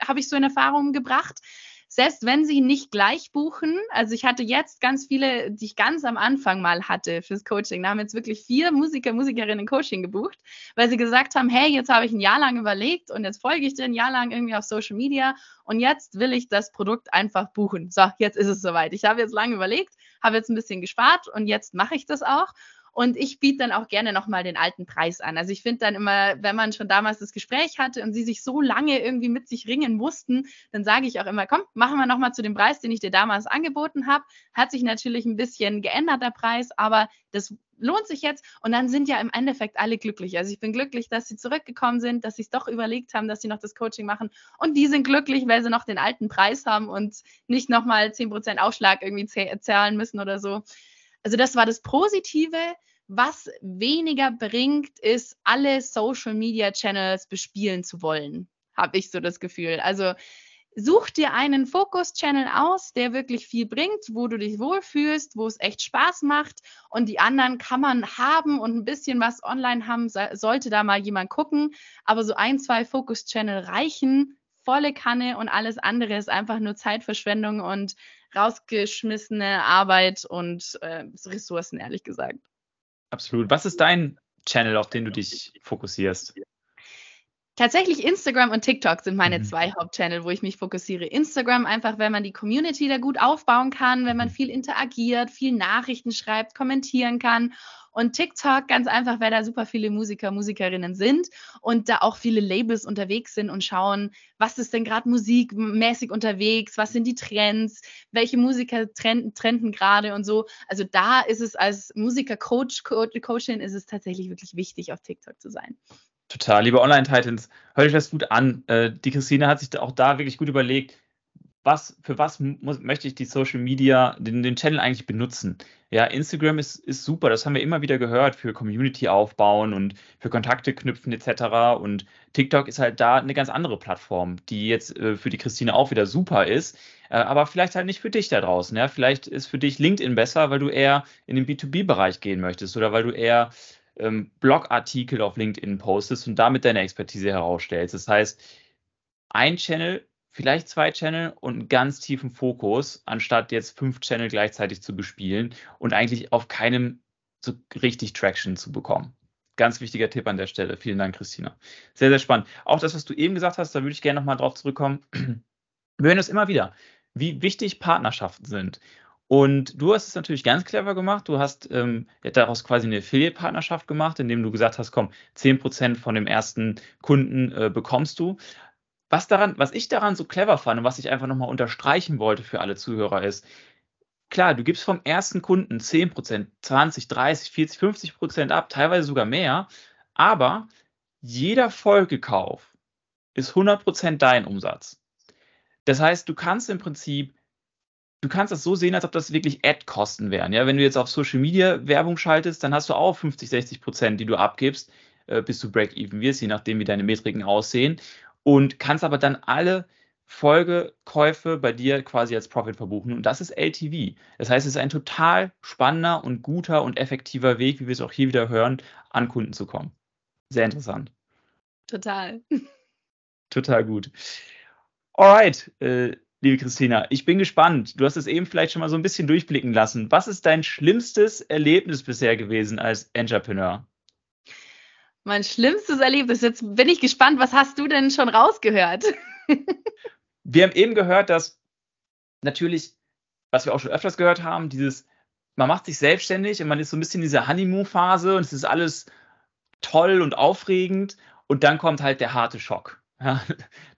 hab ich so in Erfahrung gebracht selbst wenn sie nicht gleich buchen, also ich hatte jetzt ganz viele, die ich ganz am Anfang mal hatte fürs Coaching, da haben jetzt wirklich vier Musiker, Musikerinnen Coaching gebucht, weil sie gesagt haben, hey, jetzt habe ich ein Jahr lang überlegt und jetzt folge ich dir ein Jahr lang irgendwie auf Social Media und jetzt will ich das Produkt einfach buchen. So, jetzt ist es soweit. Ich habe jetzt lange überlegt, habe jetzt ein bisschen gespart und jetzt mache ich das auch. Und ich biete dann auch gerne nochmal den alten Preis an. Also ich finde dann immer, wenn man schon damals das Gespräch hatte und sie sich so lange irgendwie mit sich ringen mussten, dann sage ich auch immer, komm, machen wir nochmal zu dem Preis, den ich dir damals angeboten habe. Hat sich natürlich ein bisschen geändert, der Preis, aber das lohnt sich jetzt. Und dann sind ja im Endeffekt alle glücklich. Also ich bin glücklich, dass sie zurückgekommen sind, dass sie es doch überlegt haben, dass sie noch das Coaching machen. Und die sind glücklich, weil sie noch den alten Preis haben und nicht nochmal 10% Aufschlag irgendwie zahlen müssen oder so. Also das war das Positive. Was weniger bringt, ist, alle Social Media Channels bespielen zu wollen, habe ich so das Gefühl. Also such dir einen Fokus-Channel aus, der wirklich viel bringt, wo du dich wohlfühlst, wo es echt Spaß macht. Und die anderen kann man haben und ein bisschen was online haben, sollte da mal jemand gucken. Aber so ein, zwei Fokus-Channel reichen, volle Kanne und alles andere ist einfach nur Zeitverschwendung und rausgeschmissene Arbeit und äh, Ressourcen, ehrlich gesagt. Absolut. Was ist dein Channel, auf den du dich fokussierst? Tatsächlich Instagram und TikTok sind meine mhm. zwei Hauptchannel, wo ich mich fokussiere. Instagram einfach, wenn man die Community da gut aufbauen kann, wenn man mhm. viel interagiert, viel Nachrichten schreibt, kommentieren kann. Und TikTok ganz einfach, weil da super viele Musiker, Musikerinnen sind und da auch viele Labels unterwegs sind und schauen, was ist denn gerade musikmäßig unterwegs, was sind die Trends, welche Musiker trenden, trenden gerade und so. Also da ist es als Musiker-Coach, Coachin ist es tatsächlich wirklich wichtig, auf TikTok zu sein. Total, liebe Online-Titans, hört euch das gut an. Äh, die Christine hat sich auch da wirklich gut überlegt, was, für was muss, möchte ich die Social Media, den, den Channel eigentlich benutzen? Ja, Instagram ist, ist super, das haben wir immer wieder gehört, für Community aufbauen und für Kontakte knüpfen etc. Und TikTok ist halt da eine ganz andere Plattform, die jetzt äh, für die Christine auch wieder super ist, äh, aber vielleicht halt nicht für dich da draußen. Ja? Vielleicht ist für dich LinkedIn besser, weil du eher in den B2B-Bereich gehen möchtest oder weil du eher ähm, Blogartikel auf LinkedIn postest und damit deine Expertise herausstellst. Das heißt, ein Channel, vielleicht zwei Channel und einen ganz tiefen Fokus, anstatt jetzt fünf Channel gleichzeitig zu bespielen und eigentlich auf keinem so richtig Traction zu bekommen. Ganz wichtiger Tipp an der Stelle. Vielen Dank, Christina. Sehr, sehr spannend. Auch das, was du eben gesagt hast, da würde ich gerne nochmal drauf zurückkommen. Wir hören es immer wieder, wie wichtig Partnerschaften sind. Und du hast es natürlich ganz clever gemacht. Du hast ähm, daraus quasi eine Affiliate-Partnerschaft gemacht, indem du gesagt hast, komm, 10% von dem ersten Kunden äh, bekommst du. Was, daran, was ich daran so clever fand und was ich einfach nochmal unterstreichen wollte für alle Zuhörer ist, klar, du gibst vom ersten Kunden 10%, 20, 30, 40, 50% ab, teilweise sogar mehr, aber jeder Folgekauf ist 100% dein Umsatz. Das heißt, du kannst im Prinzip du kannst das so sehen, als ob das wirklich Ad-Kosten wären. Ja, wenn du jetzt auf Social Media Werbung schaltest, dann hast du auch 50, 60 Prozent, die du abgibst, äh, bis du Break-Even wirst, je nachdem, wie deine Metriken aussehen. Und kannst aber dann alle Folgekäufe bei dir quasi als Profit verbuchen. Und das ist LTV. Das heißt, es ist ein total spannender und guter und effektiver Weg, wie wir es auch hier wieder hören, an Kunden zu kommen. Sehr interessant. Total. Total gut. Alright, äh, liebe Christina. Ich bin gespannt. Du hast es eben vielleicht schon mal so ein bisschen durchblicken lassen. Was ist dein schlimmstes Erlebnis bisher gewesen als Entrepreneur? Mein schlimmstes Erlebnis. Jetzt bin ich gespannt, was hast du denn schon rausgehört? wir haben eben gehört, dass natürlich, was wir auch schon öfters gehört haben, dieses, man macht sich selbstständig und man ist so ein bisschen in dieser Honeymoon-Phase und es ist alles toll und aufregend und dann kommt halt der harte Schock. Ja,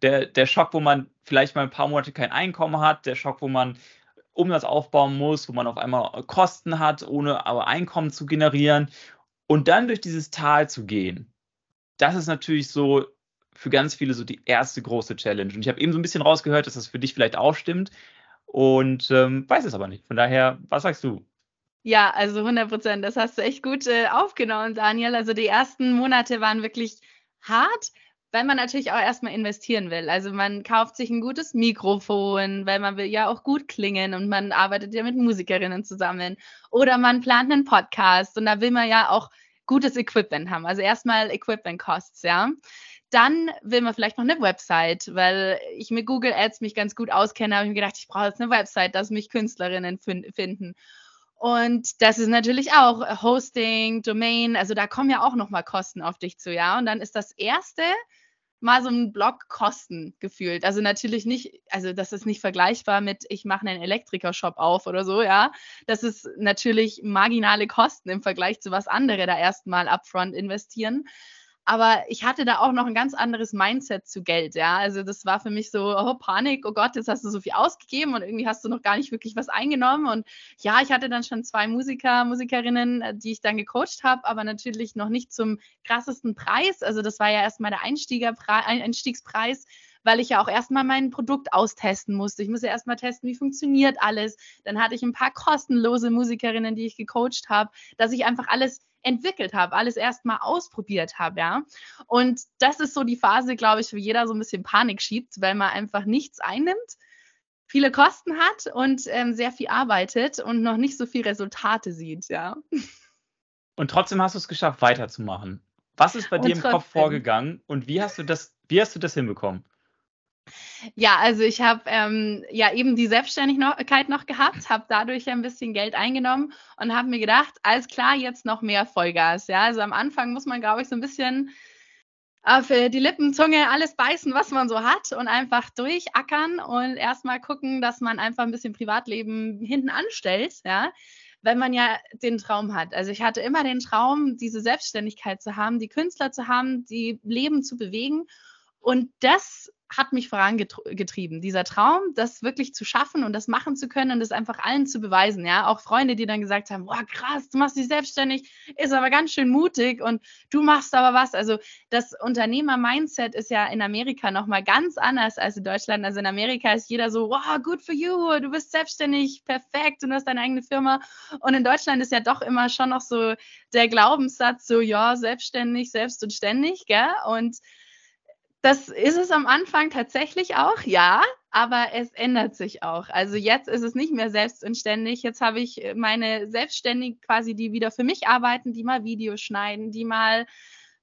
der, der Schock, wo man vielleicht mal ein paar Monate kein Einkommen hat, der Schock, wo man Umsatz aufbauen muss, wo man auf einmal Kosten hat, ohne aber Einkommen zu generieren. Und dann durch dieses Tal zu gehen, das ist natürlich so für ganz viele so die erste große Challenge. Und ich habe eben so ein bisschen rausgehört, dass das für dich vielleicht auch stimmt und ähm, weiß es aber nicht. Von daher, was sagst du? Ja, also 100 Prozent. Das hast du echt gut äh, aufgenommen, Daniel. Also die ersten Monate waren wirklich hart, weil man natürlich auch erstmal investieren will. Also man kauft sich ein gutes Mikrofon, weil man will ja auch gut klingen und man arbeitet ja mit Musikerinnen zusammen. Oder man plant einen Podcast und da will man ja auch gutes Equipment haben. Also erstmal Equipment Costs, ja. Dann will man vielleicht noch eine Website, weil ich mit Google Ads mich ganz gut auskenne, habe ich mir gedacht, ich brauche jetzt eine Website, dass mich Künstlerinnen finden. Und das ist natürlich auch Hosting, Domain, also da kommen ja auch nochmal Kosten auf dich zu, ja. Und dann ist das erste, mal so einen Block Kosten gefühlt. Also natürlich nicht, also das ist nicht vergleichbar mit, ich mache einen Elektriker-Shop auf oder so, ja. Das ist natürlich marginale Kosten im Vergleich zu was andere da erstmal upfront investieren. Aber ich hatte da auch noch ein ganz anderes Mindset zu Geld, ja. Also das war für mich so, oh, Panik, oh Gott, jetzt hast du so viel ausgegeben und irgendwie hast du noch gar nicht wirklich was eingenommen. Und ja, ich hatte dann schon zwei Musiker, Musikerinnen, äh, die ich dann gecoacht habe, aber natürlich noch nicht zum krassesten Preis. Also das war ja erstmal der Einstiegspreis weil ich ja auch erstmal mein Produkt austesten musste. Ich musste erstmal testen, wie funktioniert alles. Dann hatte ich ein paar kostenlose Musikerinnen, die ich gecoacht habe, dass ich einfach alles entwickelt habe, alles erstmal ausprobiert habe, ja. Und das ist so die Phase, glaube ich, wo jeder so ein bisschen Panik schiebt, weil man einfach nichts einnimmt, viele Kosten hat und ähm, sehr viel arbeitet und noch nicht so viel Resultate sieht, ja. Und trotzdem hast du es geschafft, weiterzumachen. Was ist bei und dir im trotzdem. Kopf vorgegangen und wie hast du das, wie hast du das hinbekommen? Ja, also ich habe ähm, ja eben die Selbstständigkeit noch gehabt, habe dadurch ein bisschen Geld eingenommen und habe mir gedacht, alles klar, jetzt noch mehr Vollgas. Ja, also am Anfang muss man, glaube ich, so ein bisschen auf äh, die Lippen, Zunge, alles beißen, was man so hat und einfach durchackern und erstmal gucken, dass man einfach ein bisschen Privatleben hinten anstellt, ja, wenn man ja den Traum hat. Also ich hatte immer den Traum, diese Selbstständigkeit zu haben, die Künstler zu haben, die Leben zu bewegen und das hat mich vorangetrieben, dieser Traum, das wirklich zu schaffen und das machen zu können und das einfach allen zu beweisen. Ja, auch Freunde, die dann gesagt haben: Boah, krass, du machst dich selbstständig, ist aber ganz schön mutig und du machst aber was. Also, das Unternehmer-Mindset ist ja in Amerika nochmal ganz anders als in Deutschland. Also, in Amerika ist jeder so: Wow, good for you, du bist selbstständig, perfekt und hast deine eigene Firma. Und in Deutschland ist ja doch immer schon noch so der Glaubenssatz: so, ja, selbstständig, selbst und ständig, gell? Und das ist es am Anfang tatsächlich auch, ja, aber es ändert sich auch. Also jetzt ist es nicht mehr selbst und ständig. Jetzt habe ich meine Selbstständigen quasi, die wieder für mich arbeiten, die mal Videos schneiden, die mal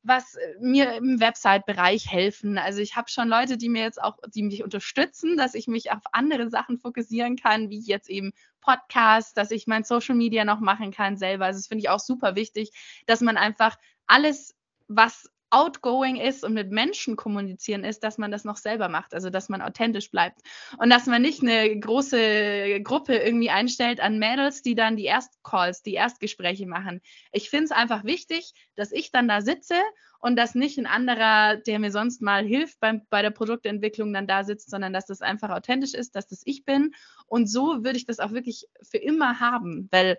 was mir im Website-Bereich helfen. Also ich habe schon Leute, die mir jetzt auch, die mich unterstützen, dass ich mich auf andere Sachen fokussieren kann, wie jetzt eben Podcasts, dass ich mein Social Media noch machen kann selber. Also das finde ich auch super wichtig, dass man einfach alles, was outgoing ist und mit Menschen kommunizieren ist, dass man das noch selber macht, also dass man authentisch bleibt und dass man nicht eine große Gruppe irgendwie einstellt an Mädels, die dann die Erstcalls, die Erstgespräche machen. Ich finde es einfach wichtig, dass ich dann da sitze und dass nicht ein anderer, der mir sonst mal hilft beim, bei der Produktentwicklung, dann da sitzt, sondern dass das einfach authentisch ist, dass das ich bin. Und so würde ich das auch wirklich für immer haben, weil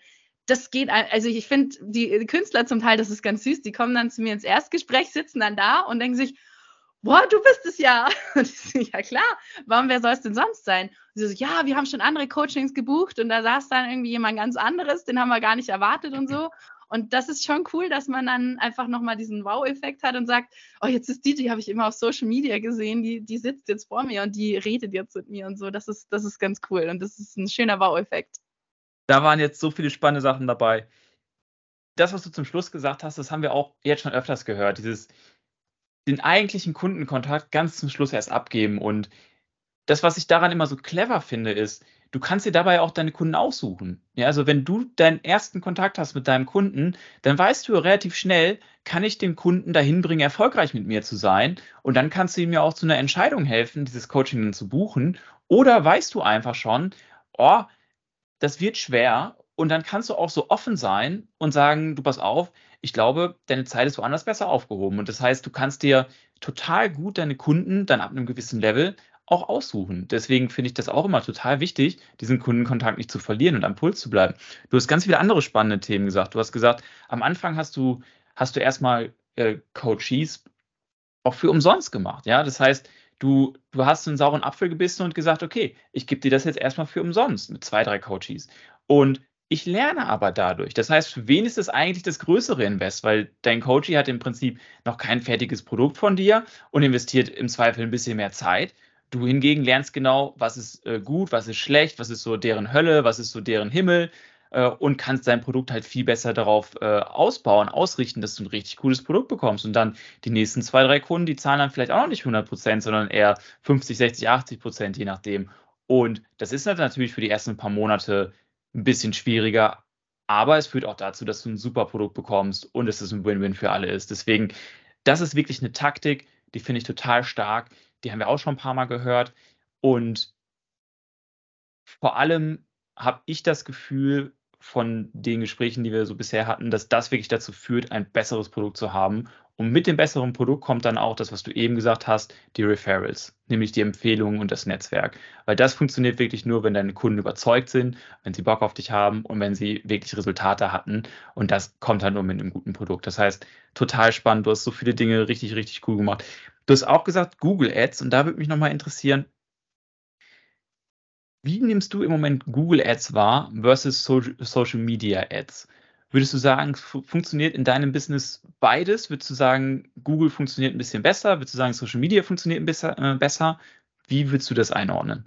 das geht, also ich finde, die Künstler zum Teil, das ist ganz süß, die kommen dann zu mir ins Erstgespräch, sitzen dann da und denken sich, boah, du bist es ja. Und ich so, ja klar, warum, wer soll es denn sonst sein? Und sie so, ja, wir haben schon andere Coachings gebucht und da saß dann irgendwie jemand ganz anderes, den haben wir gar nicht erwartet und so. Und das ist schon cool, dass man dann einfach nochmal diesen Wow-Effekt hat und sagt, oh, jetzt ist die, die habe ich immer auf Social Media gesehen, die, die sitzt jetzt vor mir und die redet jetzt mit mir und so. Das ist, das ist ganz cool und das ist ein schöner Wow-Effekt. Da waren jetzt so viele spannende Sachen dabei. Das, was du zum Schluss gesagt hast, das haben wir auch jetzt schon öfters gehört. Dieses, den eigentlichen Kundenkontakt ganz zum Schluss erst abgeben. Und das, was ich daran immer so clever finde, ist, du kannst dir dabei auch deine Kunden aussuchen. Ja, also wenn du deinen ersten Kontakt hast mit deinem Kunden, dann weißt du relativ schnell, kann ich den Kunden dahin bringen, erfolgreich mit mir zu sein? Und dann kannst du ihm ja auch zu einer Entscheidung helfen, dieses Coaching zu buchen. Oder weißt du einfach schon, oh, das wird schwer und dann kannst du auch so offen sein und sagen, du pass auf, ich glaube, deine Zeit ist woanders besser aufgehoben. Und das heißt, du kannst dir total gut deine Kunden dann ab einem gewissen Level auch aussuchen. Deswegen finde ich das auch immer total wichtig, diesen Kundenkontakt nicht zu verlieren und am Puls zu bleiben. Du hast ganz viele andere spannende Themen gesagt. Du hast gesagt, am Anfang hast du, hast du erstmal äh, Coaches auch für umsonst gemacht. Ja, das heißt, du, du hast einen sauren Apfel gebissen und gesagt, okay, ich gebe dir das jetzt erstmal für umsonst mit zwei, drei Coaches. Und ich lerne aber dadurch. Das heißt, für wen ist das eigentlich das größere Invest? Weil dein Coach hat im Prinzip noch kein fertiges Produkt von dir und investiert im Zweifel ein bisschen mehr Zeit. Du hingegen lernst genau, was ist äh, gut, was ist schlecht, was ist so deren Hölle, was ist so deren Himmel, äh, und kannst dein Produkt halt viel besser darauf äh, ausbauen, ausrichten, dass du ein richtig cooles Produkt bekommst. Und dann die nächsten zwei, drei Kunden, die zahlen dann vielleicht auch noch nicht 100 Prozent, sondern eher 50, 60, 80 Prozent, je nachdem. Und das ist natürlich für die ersten paar Monate ein bisschen schwieriger, aber es führt auch dazu, dass du ein super Produkt bekommst und es ist ein Win-Win für alle ist. Deswegen, das ist wirklich eine Taktik, die finde ich total stark. Die haben wir auch schon ein paar Mal gehört. Und vor allem habe ich das Gefühl, von den Gesprächen, die wir so bisher hatten, dass das wirklich dazu führt, ein besseres Produkt zu haben. Und mit dem besseren Produkt kommt dann auch das, was du eben gesagt hast, die Referrals, nämlich die Empfehlungen und das Netzwerk. Weil das funktioniert wirklich nur, wenn deine Kunden überzeugt sind, wenn sie Bock auf dich haben und wenn sie wirklich Resultate hatten. Und das kommt dann nur mit einem guten Produkt. Das heißt, total spannend. Du hast so viele Dinge richtig, richtig cool gemacht. Du hast auch gesagt, Google Ads. Und da würde mich nochmal interessieren, wie nimmst du im Moment Google Ads wahr versus Social Media Ads? Würdest du sagen, funktioniert in deinem Business beides? Würdest du sagen, Google funktioniert ein bisschen besser? Würdest du sagen, Social Media funktioniert ein bisschen äh, besser? Wie würdest du das einordnen?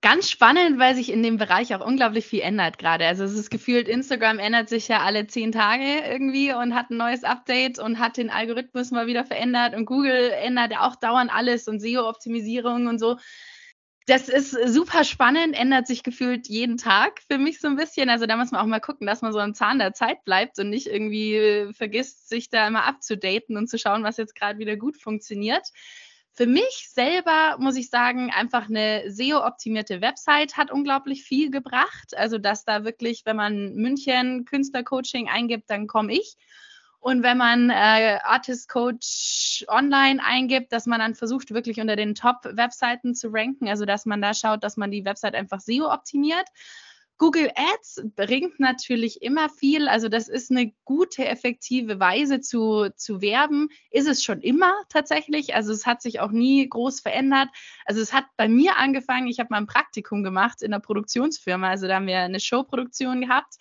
Ganz spannend, weil sich in dem Bereich auch unglaublich viel ändert gerade. Also es ist gefühlt, Instagram ändert sich ja alle zehn Tage irgendwie und hat ein neues Update und hat den Algorithmus mal wieder verändert und Google ändert ja auch dauernd alles und SEO-Optimisierung und so das ist super spannend, ändert sich gefühlt jeden Tag für mich so ein bisschen. Also da muss man auch mal gucken, dass man so am Zahn der Zeit bleibt und nicht irgendwie äh, vergisst, sich da immer abzudaten und zu schauen, was jetzt gerade wieder gut funktioniert. Für mich selber muss ich sagen, einfach eine SEO-optimierte Website hat unglaublich viel gebracht. Also, dass da wirklich, wenn man München Künstlercoaching eingibt, dann komme ich. Und wenn man äh, Artist Coach online eingibt, dass man dann versucht, wirklich unter den Top-Webseiten zu ranken, also dass man da schaut, dass man die Website einfach SEO optimiert. Google Ads bringt natürlich immer viel. Also das ist eine gute, effektive Weise zu, zu werben. Ist es schon immer tatsächlich. Also es hat sich auch nie groß verändert. Also es hat bei mir angefangen, ich habe mal ein Praktikum gemacht in einer Produktionsfirma. Also da haben wir eine Showproduktion gehabt.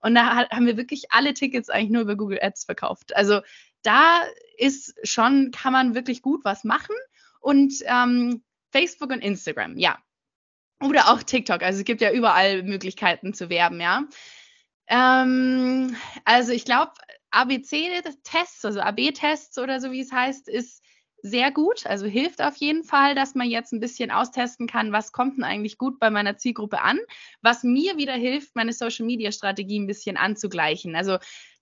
Und da haben wir wirklich alle Tickets eigentlich nur über Google Ads verkauft. Also da ist schon, kann man wirklich gut was machen. Und ähm, Facebook und Instagram, ja. Oder auch TikTok. Also es gibt ja überall Möglichkeiten zu werben, ja. Ähm, also ich glaube, ABC-Tests, also AB-Tests oder so wie es heißt, ist sehr gut. Also hilft auf jeden Fall, dass man jetzt ein bisschen austesten kann, was kommt denn eigentlich gut bei meiner Zielgruppe an. Was mir wieder hilft, meine Social-Media-Strategie ein bisschen anzugleichen. Also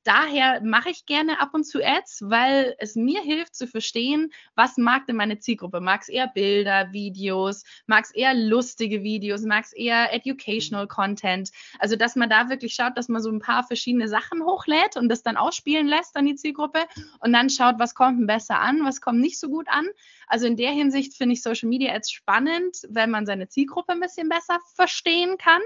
daher mache ich gerne ab und zu Ads, weil es mir hilft zu verstehen, was mag denn meine Zielgruppe. Mag es eher Bilder, Videos, mag es eher lustige Videos, mag es eher Educational Content. Also, dass man da wirklich schaut, dass man so ein paar verschiedene Sachen hochlädt und das dann ausspielen lässt an die Zielgruppe und dann schaut, was kommt denn besser an, was kommt nicht so gut an. Also in der Hinsicht finde ich Social Media Ads spannend, wenn man seine Zielgruppe ein bisschen besser verstehen kann.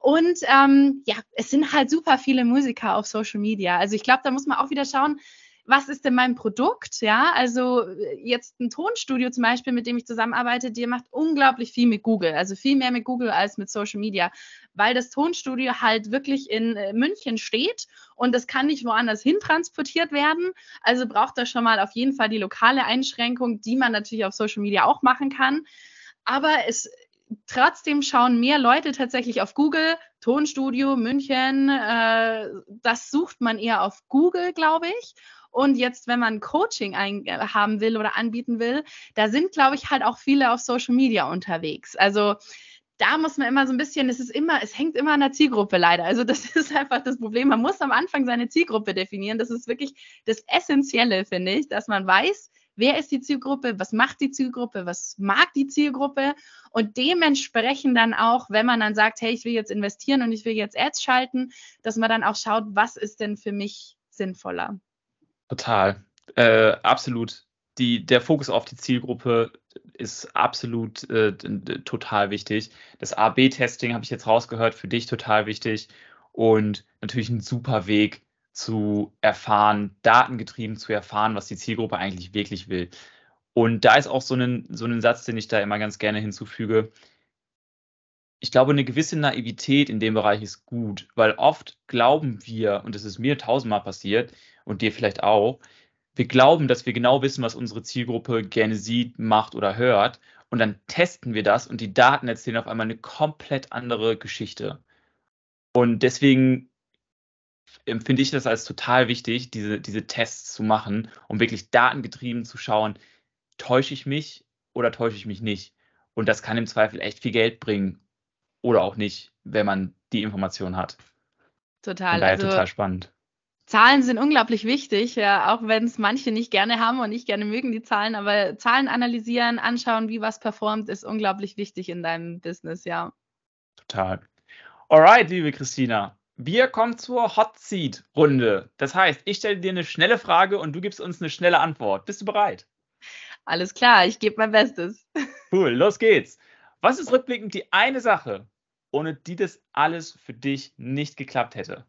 Und ähm, ja, es sind halt super viele Musiker auf Social Media. Also ich glaube, da muss man auch wieder schauen, was ist denn mein Produkt? Ja, also jetzt ein Tonstudio zum Beispiel, mit dem ich zusammenarbeite, der macht unglaublich viel mit Google, also viel mehr mit Google als mit Social Media, weil das Tonstudio halt wirklich in äh, München steht und das kann nicht woanders hin transportiert werden. Also braucht er schon mal auf jeden Fall die lokale Einschränkung, die man natürlich auf Social Media auch machen kann. Aber es trotzdem schauen mehr Leute tatsächlich auf Google, Tonstudio München, äh, das sucht man eher auf Google, glaube ich. Und jetzt, wenn man Coaching ein, äh, haben will oder anbieten will, da sind, glaube ich, halt auch viele auf Social Media unterwegs. Also da muss man immer so ein bisschen, es ist immer, es hängt immer an der Zielgruppe leider. Also das ist einfach das Problem. Man muss am Anfang seine Zielgruppe definieren. Das ist wirklich das Essentielle, finde ich, dass man weiß, wer ist die Zielgruppe, was macht die Zielgruppe, was mag die Zielgruppe und dementsprechend dann auch, wenn man dann sagt, hey, ich will jetzt investieren und ich will jetzt Ads schalten, dass man dann auch schaut, was ist denn für mich sinnvoller. Total, äh, absolut. Die, der Fokus auf die Zielgruppe ist absolut äh, total wichtig. Das A-B-Testing habe ich jetzt rausgehört, für dich total wichtig und natürlich ein super Weg, zu erfahren, datengetrieben zu erfahren, was die Zielgruppe eigentlich wirklich will. Und da ist auch so ein, so ein Satz, den ich da immer ganz gerne hinzufüge. Ich glaube, eine gewisse Naivität in dem Bereich ist gut, weil oft glauben wir, und das ist mir tausendmal passiert und dir vielleicht auch, wir glauben, dass wir genau wissen, was unsere Zielgruppe gerne sieht, macht oder hört. Und dann testen wir das und die Daten erzählen auf einmal eine komplett andere Geschichte. Und deswegen empfinde ich das als total wichtig, diese, diese Tests zu machen, um wirklich datengetrieben zu schauen, täusche ich mich oder täusche ich mich nicht. Und das kann im Zweifel echt viel Geld bringen oder auch nicht, wenn man die Information hat. Total. also, total spannend. Zahlen sind unglaublich wichtig, ja, auch wenn es manche nicht gerne haben und nicht gerne mögen die Zahlen, aber Zahlen analysieren, anschauen, wie was performt, ist unglaublich wichtig in deinem Business, ja. Total. Alright, liebe Christina, wir kommen zur Hot Seat Runde. Das heißt, ich stelle dir eine schnelle Frage und du gibst uns eine schnelle Antwort. Bist du bereit? Alles klar, ich gebe mein Bestes. Cool, los geht's. Was ist rückblickend die eine Sache, ohne die das alles für dich nicht geklappt hätte?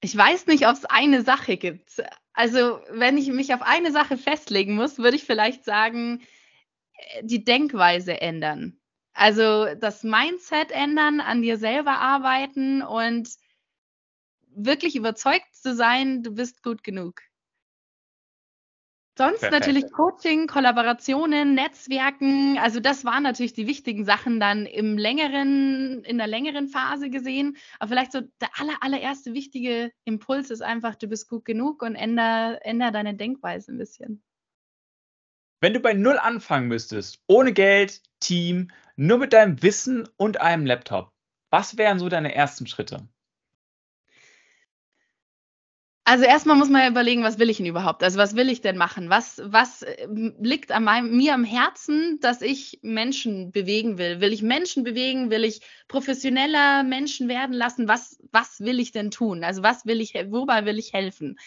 Ich weiß nicht, ob es eine Sache gibt. Also, wenn ich mich auf eine Sache festlegen muss, würde ich vielleicht sagen, äh, die Denkweise ändern. Also das Mindset ändern, an dir selber arbeiten und wirklich überzeugt zu sein, du bist gut genug. Sonst Perfekt. natürlich Coaching, Kollaborationen, Netzwerken. Also das waren natürlich die wichtigen Sachen dann im längeren, in der längeren Phase gesehen. Aber vielleicht so der aller, allererste wichtige Impuls ist einfach, du bist gut genug und änder, änder deine Denkweise ein bisschen. Wenn du bei Null anfangen müsstest, ohne Geld, Team, nur mit deinem Wissen und einem Laptop, was wären so deine ersten Schritte? Also erstmal muss man ja überlegen, was will ich denn überhaupt? Also was will ich denn machen? Was, was ähm, liegt an meinem, mir am Herzen, dass ich Menschen bewegen will? Will ich Menschen bewegen? Will ich professioneller Menschen werden lassen? Was, was will ich denn tun? Also was will ich, wobei will ich helfen?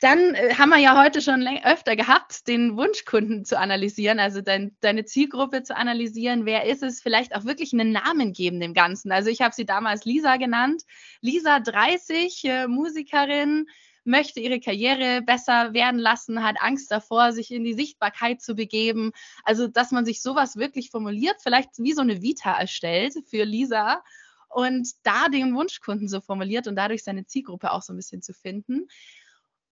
Dann äh, haben wir ja heute schon öfter gehabt, den Wunschkunden zu analysieren, also dein, deine Zielgruppe zu analysieren. Wer ist es? Vielleicht auch wirklich einen Namen geben dem Ganzen. Also ich habe sie damals Lisa genannt. Lisa 30, äh, Musikerin, möchte ihre Karriere besser werden lassen, hat Angst davor, sich in die Sichtbarkeit zu begeben. Also, dass man sich sowas wirklich formuliert, vielleicht wie so eine Vita erstellt für Lisa und da den Wunschkunden so formuliert und dadurch seine Zielgruppe auch so ein bisschen zu finden.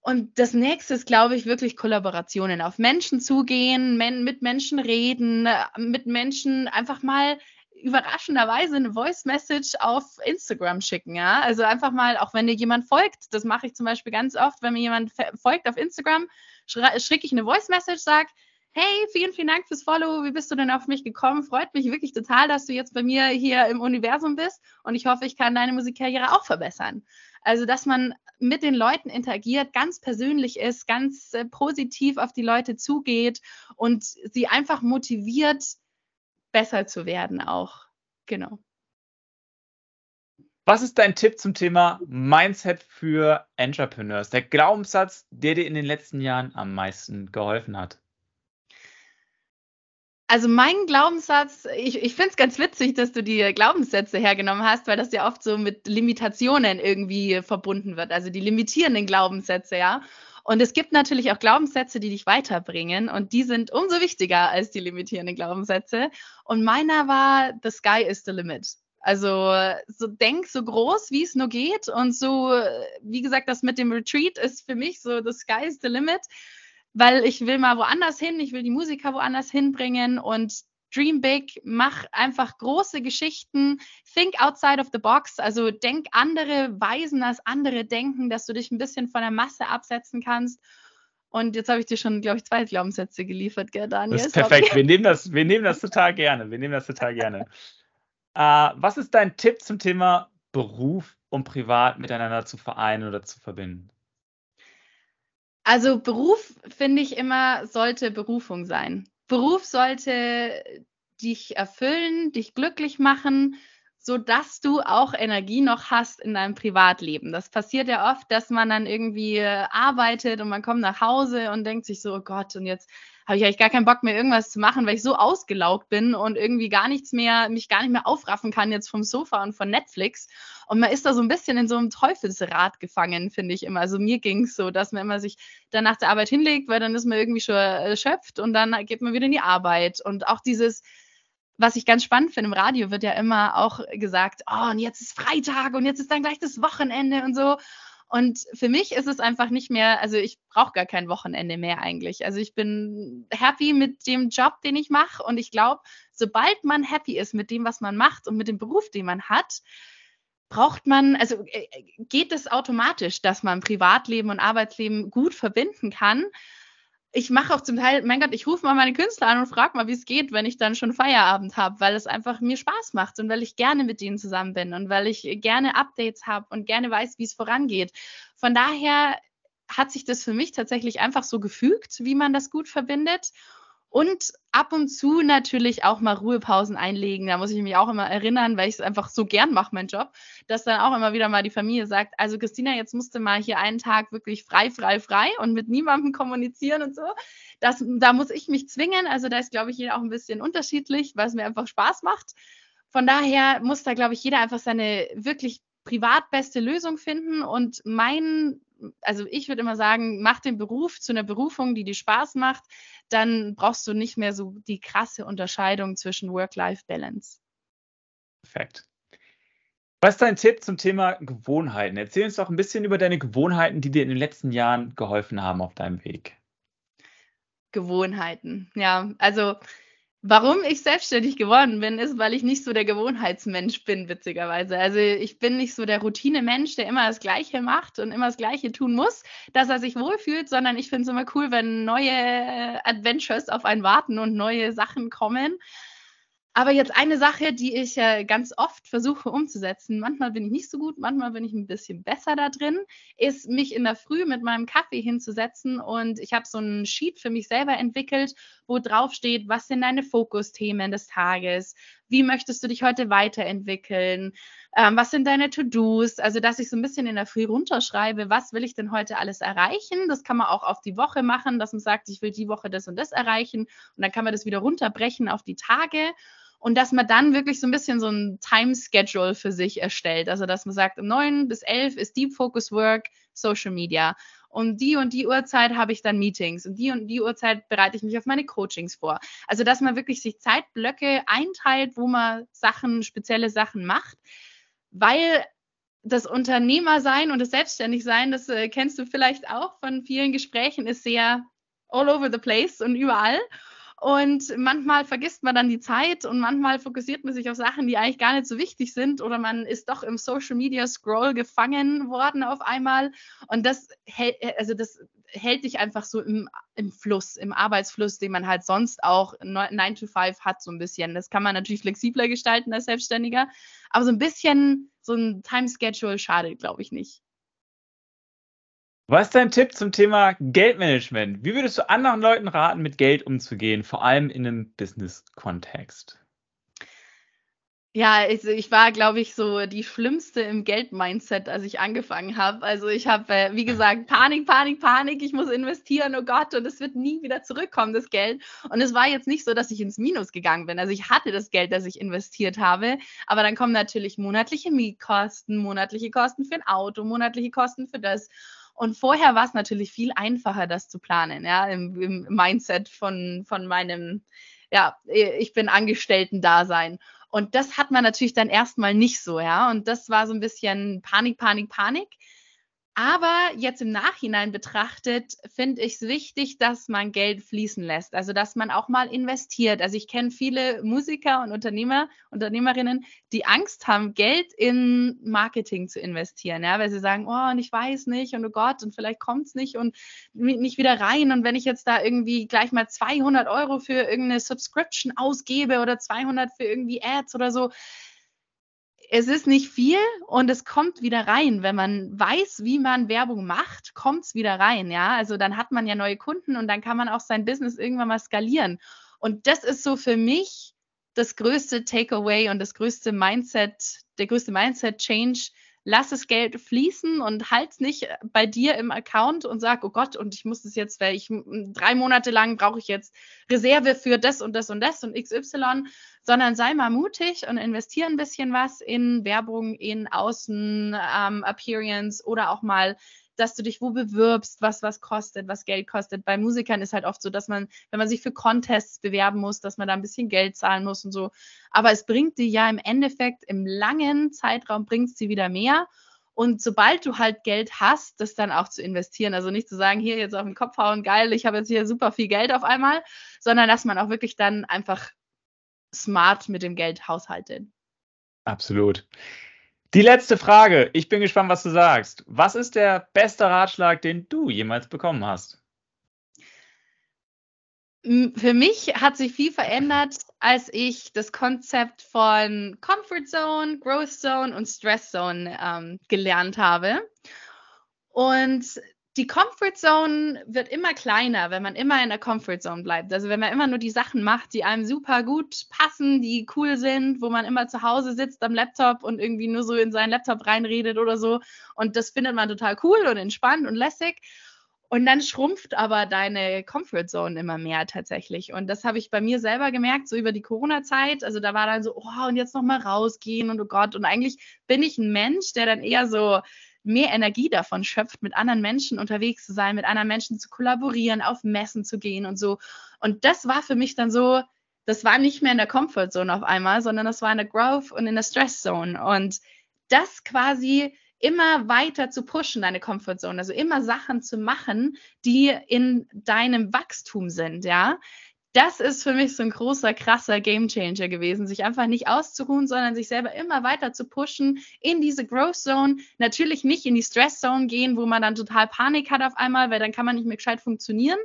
Und das nächste ist, glaube ich, wirklich Kollaborationen. Auf Menschen zugehen, men mit Menschen reden, äh, mit Menschen einfach mal überraschenderweise eine Voice Message auf Instagram schicken, ja. Also einfach mal, auch wenn dir jemand folgt, das mache ich zum Beispiel ganz oft, wenn mir jemand folgt auf Instagram, schicke ich eine Voice Message, sage, Hey, vielen, vielen Dank fürs Follow. Wie bist du denn auf mich gekommen? Freut mich wirklich total, dass du jetzt bei mir hier im Universum bist und ich hoffe, ich kann deine Musikkarriere auch verbessern. Also, dass man mit den Leuten interagiert, ganz persönlich ist, ganz äh, positiv auf die Leute zugeht und sie einfach motiviert, besser zu werden auch. Genau. Was ist dein Tipp zum Thema Mindset für Entrepreneurs? Der Glaubenssatz, der dir in den letzten Jahren am meisten geholfen hat? Also mein Glaubenssatz, ich, ich finde es ganz witzig, dass du die Glaubenssätze hergenommen hast, weil das ja oft so mit Limitationen irgendwie verbunden wird, also die limitierenden Glaubenssätze, ja. Und es gibt natürlich auch Glaubenssätze, die dich weiterbringen und die sind umso wichtiger als die limitierenden Glaubenssätze. Und meiner war, the sky is the limit. Also so denk so groß, wie es nur geht und so, wie gesagt, das mit dem Retreat ist für mich so, the sky is the limit weil ich will mal woanders hin, ich will die Musiker woanders hinbringen und Dream big, mach einfach große Geschichten, think outside of the box, also denk andere Weisen als andere denken, dass du dich ein bisschen von der Masse absetzen kannst. Und jetzt habe ich dir schon, glaube ich, zwei Glaubenssätze geliefert, gell, Daniel? Das ist perfekt. Wir nehmen das, wir nehmen das total gerne. Wir nehmen das total gerne. äh, was ist dein Tipp zum Thema Beruf und Privat miteinander zu vereinen oder zu verbinden? Also Beruf, finde ich immer, sollte Berufung sein. Beruf sollte dich erfüllen, dich glücklich machen, sodass du auch Energie noch hast in deinem Privatleben. Das passiert ja oft, dass man dann irgendwie arbeitet und man kommt nach Hause und denkt sich so, oh Gott, und jetzt habe ich eigentlich gar keinen Bock mehr, irgendwas zu machen, weil ich so ausgelaugt bin und irgendwie gar nichts mehr, mich gar nicht mehr aufraffen kann jetzt vom Sofa und von Netflix. Und man ist da so ein bisschen in so einem Teufelsrad gefangen, finde ich immer. Also mir ging es so, dass man immer sich dann nach der Arbeit hinlegt, weil dann ist man irgendwie schon erschöpft und dann geht man wieder in die Arbeit. Und auch dieses, was ich ganz spannend finde, im Radio wird ja immer auch gesagt, oh, und jetzt ist Freitag und jetzt ist dann gleich das Wochenende und so. Und für mich ist es einfach nicht mehr, also ich brauche gar kein Wochenende mehr eigentlich. Also ich bin happy mit dem Job, den ich mache. Und ich glaube, sobald man happy ist mit dem, was man macht und mit dem Beruf, den man hat, braucht man, also äh, geht es automatisch, dass man Privatleben und Arbeitsleben gut verbinden kann ich mache auch zum Teil, mein Gott, ich rufe mal meine Künstler an und frage mal, wie es geht, wenn ich dann schon Feierabend habe, weil es einfach mir Spaß macht und weil ich gerne mit denen zusammen bin und weil ich gerne Updates habe und gerne weiß, wie es vorangeht. Von daher hat sich das für mich tatsächlich einfach so gefügt, wie man das gut verbindet. Und ab und zu natürlich auch mal Ruhepausen einlegen. Da muss ich mich auch immer erinnern, weil ich es einfach so gern mache, mein Job, dass dann auch immer wieder mal die Familie sagt, also Christina, jetzt musst du mal hier einen Tag wirklich frei, frei, frei und mit niemandem kommunizieren und so. Das, da muss ich mich zwingen. Also da ist, glaube ich, jeder auch ein bisschen unterschiedlich, weil es mir einfach Spaß macht. Von daher muss da, glaube ich, jeder einfach seine wirklich privat beste Lösung finden. Und mein also ich würde immer sagen, mach den Beruf zu einer Berufung, die dir Spaß macht, dann brauchst du nicht mehr so die krasse Unterscheidung zwischen Work-Life-Balance. Perfekt. Was ist dein Tipp zum Thema Gewohnheiten? Erzähl uns doch ein bisschen über deine Gewohnheiten, die dir in den letzten Jahren geholfen haben auf deinem Weg. Gewohnheiten, ja, also Warum ich selbstständig geworden bin, ist, weil ich nicht so der Gewohnheitsmensch bin, witzigerweise. Also ich bin nicht so der Routinemensch, der immer das Gleiche macht und immer das Gleiche tun muss, dass er sich wohlfühlt, sondern ich finde es immer cool, wenn neue Adventures auf einen warten und neue Sachen kommen. Aber jetzt eine Sache, die ich äh, ganz oft versuche umzusetzen, manchmal bin ich nicht so gut, manchmal bin ich ein bisschen besser da drin, ist mich in der Früh mit meinem Kaffee hinzusetzen und ich habe so ein Sheet für mich selber entwickelt, wo drauf steht, was sind deine Fokusthemen des Tages, wie möchtest du dich heute weiterentwickeln, ähm, was sind deine To-Dos, also dass ich so ein bisschen in der Früh runterschreibe, was will ich denn heute alles erreichen. Das kann man auch auf die Woche machen, dass man sagt, ich will die Woche das und das erreichen und dann kann man das wieder runterbrechen auf die Tage und dass man dann wirklich so ein bisschen so ein Time-Schedule für sich erstellt. Also, dass man sagt, um 9 bis 11 ist Deep Focus Work, Social Media. Um die und die Uhrzeit habe ich dann Meetings und die und die Uhrzeit bereite ich mich auf meine Coachings vor. Also, dass man wirklich sich Zeitblöcke einteilt, wo man Sachen, spezielle Sachen macht, weil das Unternehmersein und das Selbstständigsein, das äh, kennst du vielleicht auch von vielen Gesprächen, ist sehr all over the place und überall. Und manchmal vergisst man dann die Zeit und manchmal fokussiert man sich auf Sachen, die eigentlich gar nicht so wichtig sind oder man ist doch im Social Media Scroll gefangen worden auf einmal. Und das, also das hält dich einfach so im, im Fluss, im Arbeitsfluss, den man halt sonst auch 9 to 5 hat, so ein bisschen. Das kann man natürlich flexibler gestalten als Selbstständiger, aber so ein bisschen so ein Time Schedule schadet, glaube ich, nicht. Was ist dein Tipp zum Thema Geldmanagement? Wie würdest du anderen Leuten raten, mit Geld umzugehen, vor allem in einem Business-Kontext? Ja, also ich war, glaube ich, so die Schlimmste im Geld-Mindset, als ich angefangen habe. Also ich habe, äh, wie gesagt, Panik, Panik, Panik, ich muss investieren, oh Gott, und es wird nie wieder zurückkommen, das Geld. Und es war jetzt nicht so, dass ich ins Minus gegangen bin. Also ich hatte das Geld, das ich investiert habe, aber dann kommen natürlich monatliche Mietkosten, monatliche Kosten für ein Auto, monatliche Kosten für das. Und vorher war es natürlich viel einfacher, das zu planen, ja, im, im Mindset von, von meinem, ja, ich bin Angestellten-Dasein. Und das hat man natürlich dann erstmal nicht so, ja. Und das war so ein bisschen Panik, Panik, Panik. Aber jetzt im Nachhinein betrachtet, finde ich es wichtig, dass man Geld fließen lässt. Also, dass man auch mal investiert. Also, ich kenne viele Musiker und Unternehmer, Unternehmerinnen, die Angst haben, Geld in Marketing zu investieren. Ja, weil sie sagen, oh, und ich weiß nicht und oh Gott, und vielleicht kommt es nicht und nicht wieder rein. Und wenn ich jetzt da irgendwie gleich mal 200 Euro für irgendeine Subscription ausgebe oder 200 für irgendwie Ads oder so, es ist nicht viel und es kommt wieder rein. Wenn man weiß, wie man Werbung macht, kommt es wieder rein. Ja, also dann hat man ja neue Kunden und dann kann man auch sein Business irgendwann mal skalieren. Und das ist so für mich das größte Takeaway und das größte Mindset, der größte Mindset-Change, lass das Geld fließen und halt nicht bei dir im Account und sag, oh Gott, und ich muss das jetzt, weil ich drei Monate lang brauche ich jetzt Reserve für das und das und das und XY, sondern sei mal mutig und investiere ein bisschen was in Werbung, in Außen, ähm, Appearance oder auch mal dass du dich wo bewirbst, was was kostet, was Geld kostet. Bei Musikern ist halt oft so, dass man, wenn man sich für Contests bewerben muss, dass man da ein bisschen Geld zahlen muss und so. Aber es bringt dir ja im Endeffekt im langen Zeitraum bringt es wieder mehr. Und sobald du halt Geld hast, das dann auch zu investieren. Also nicht zu sagen, hier jetzt auf den Kopf hauen, geil, ich habe jetzt hier super viel Geld auf einmal, sondern dass man auch wirklich dann einfach smart mit dem Geld haushaltet. Absolut. Die letzte Frage. Ich bin gespannt, was du sagst. Was ist der beste Ratschlag, den du jemals bekommen hast? Für mich hat sich viel verändert, als ich das Konzept von Comfort Zone, Growth Zone und Stress Zone ähm, gelernt habe. Und die Comfort Zone wird immer kleiner, wenn man immer in der Comfort Zone bleibt. Also wenn man immer nur die Sachen macht, die einem super gut passen, die cool sind, wo man immer zu Hause sitzt am Laptop und irgendwie nur so in seinen Laptop reinredet oder so. Und das findet man total cool und entspannt und lässig. Und dann schrumpft aber deine Comfort Zone immer mehr tatsächlich. Und das habe ich bei mir selber gemerkt, so über die Corona-Zeit. Also da war dann so, oh, und jetzt nochmal rausgehen und oh Gott. Und eigentlich bin ich ein Mensch, der dann eher so mehr Energie davon schöpft, mit anderen Menschen unterwegs zu sein, mit anderen Menschen zu kollaborieren, auf Messen zu gehen und so. Und das war für mich dann so, das war nicht mehr in der Comfort Zone auf einmal, sondern das war in der Growth und in der Stress Zone. Und das quasi immer weiter zu pushen, deine Comfort Zone, also immer Sachen zu machen, die in deinem Wachstum sind, ja das ist für mich so ein großer, krasser Gamechanger gewesen, sich einfach nicht auszuruhen, sondern sich selber immer weiter zu pushen in diese Growth Zone. Natürlich nicht in die Stress Zone gehen, wo man dann total Panik hat auf einmal, weil dann kann man nicht mehr gescheit funktionieren.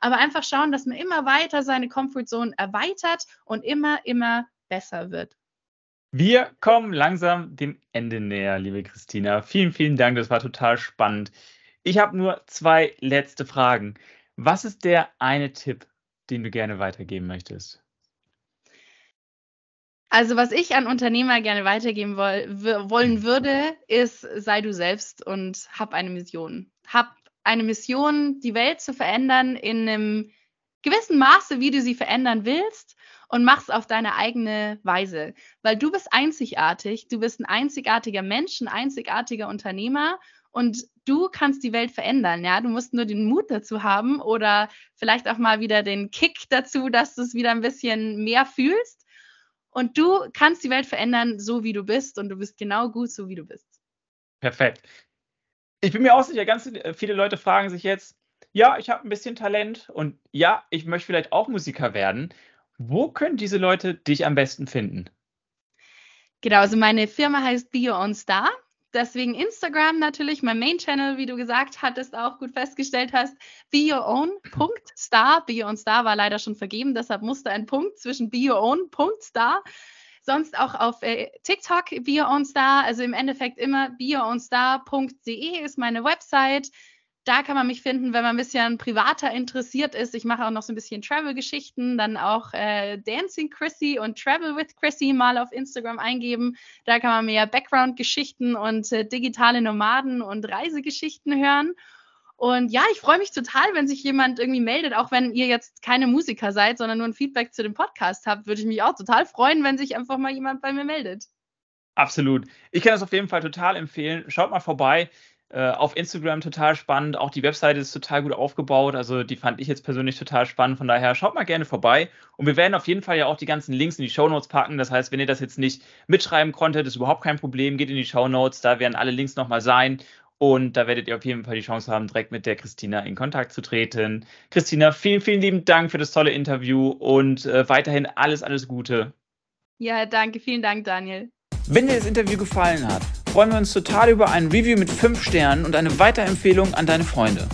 Aber einfach schauen, dass man immer weiter seine Comfort Zone erweitert und immer, immer besser wird. Wir kommen langsam dem Ende näher, liebe Christina. Vielen, vielen Dank. Das war total spannend. Ich habe nur zwei letzte Fragen. Was ist der eine Tipp, den du gerne weitergeben möchtest? Also, was ich an Unternehmer gerne weitergeben woll wollen mhm. würde, ist, sei du selbst und hab eine Mission. Hab eine Mission, die Welt zu verändern in einem gewissen Maße, wie du sie verändern willst und mach's auf deine eigene Weise, weil du bist einzigartig, du bist ein einzigartiger Mensch, ein einzigartiger Unternehmer und du kannst die Welt verändern, ja. Du musst nur den Mut dazu haben oder vielleicht auch mal wieder den Kick dazu, dass du es wieder ein bisschen mehr fühlst. Und du kannst die Welt verändern, so wie du bist. Und du bist genau gut, so wie du bist. Perfekt. Ich bin mir auch sicher, ganz viele Leute fragen sich jetzt, ja, ich habe ein bisschen Talent und ja, ich möchte vielleicht auch Musiker werden. Wo können diese Leute dich am besten finden? Genau, also meine Firma heißt Be Your Own Star. Deswegen Instagram natürlich, mein Main-Channel, wie du gesagt hattest, auch gut festgestellt hast. Be Your Own, Punkt, Star. Be Your Own Star war leider schon vergeben, deshalb musste ein Punkt zwischen Be Your Own, Punkt, Star. Sonst auch auf äh, TikTok, Be Your Own Star. Also im Endeffekt immer beyourown.star.de ist meine Website da kann man mich finden, wenn man ein bisschen privater interessiert ist. Ich mache auch noch so ein bisschen Travel-Geschichten, dann auch äh, Dancing Chrissy und Travel with Chrissy mal auf Instagram eingeben. Da kann man mehr Background-Geschichten und äh, digitale Nomaden und Reisegeschichten hören. Und ja, ich freue mich total, wenn sich jemand irgendwie meldet, auch wenn ihr jetzt keine Musiker seid, sondern nur ein Feedback zu dem Podcast habt, würde ich mich auch total freuen, wenn sich einfach mal jemand bei mir meldet. Absolut. Ich kann das auf jeden Fall total empfehlen. Schaut mal vorbei. Äh, auf Instagram total spannend. Auch die Webseite ist total gut aufgebaut. Also die fand ich jetzt persönlich total spannend. Von daher schaut mal gerne vorbei. Und wir werden auf jeden Fall ja auch die ganzen Links in die Show Notes packen. Das heißt, wenn ihr das jetzt nicht mitschreiben konntet, ist überhaupt kein Problem. Geht in die Show Notes. Da werden alle Links nochmal sein. Und da werdet ihr auf jeden Fall die Chance haben, direkt mit der Christina in Kontakt zu treten. Christina, vielen, vielen lieben Dank für das tolle Interview und äh, weiterhin alles, alles Gute. Ja, danke. Vielen Dank, Daniel. Wenn dir das Interview gefallen hat, freuen wir uns total über ein Review mit 5 Sternen und eine Weiterempfehlung an deine Freunde.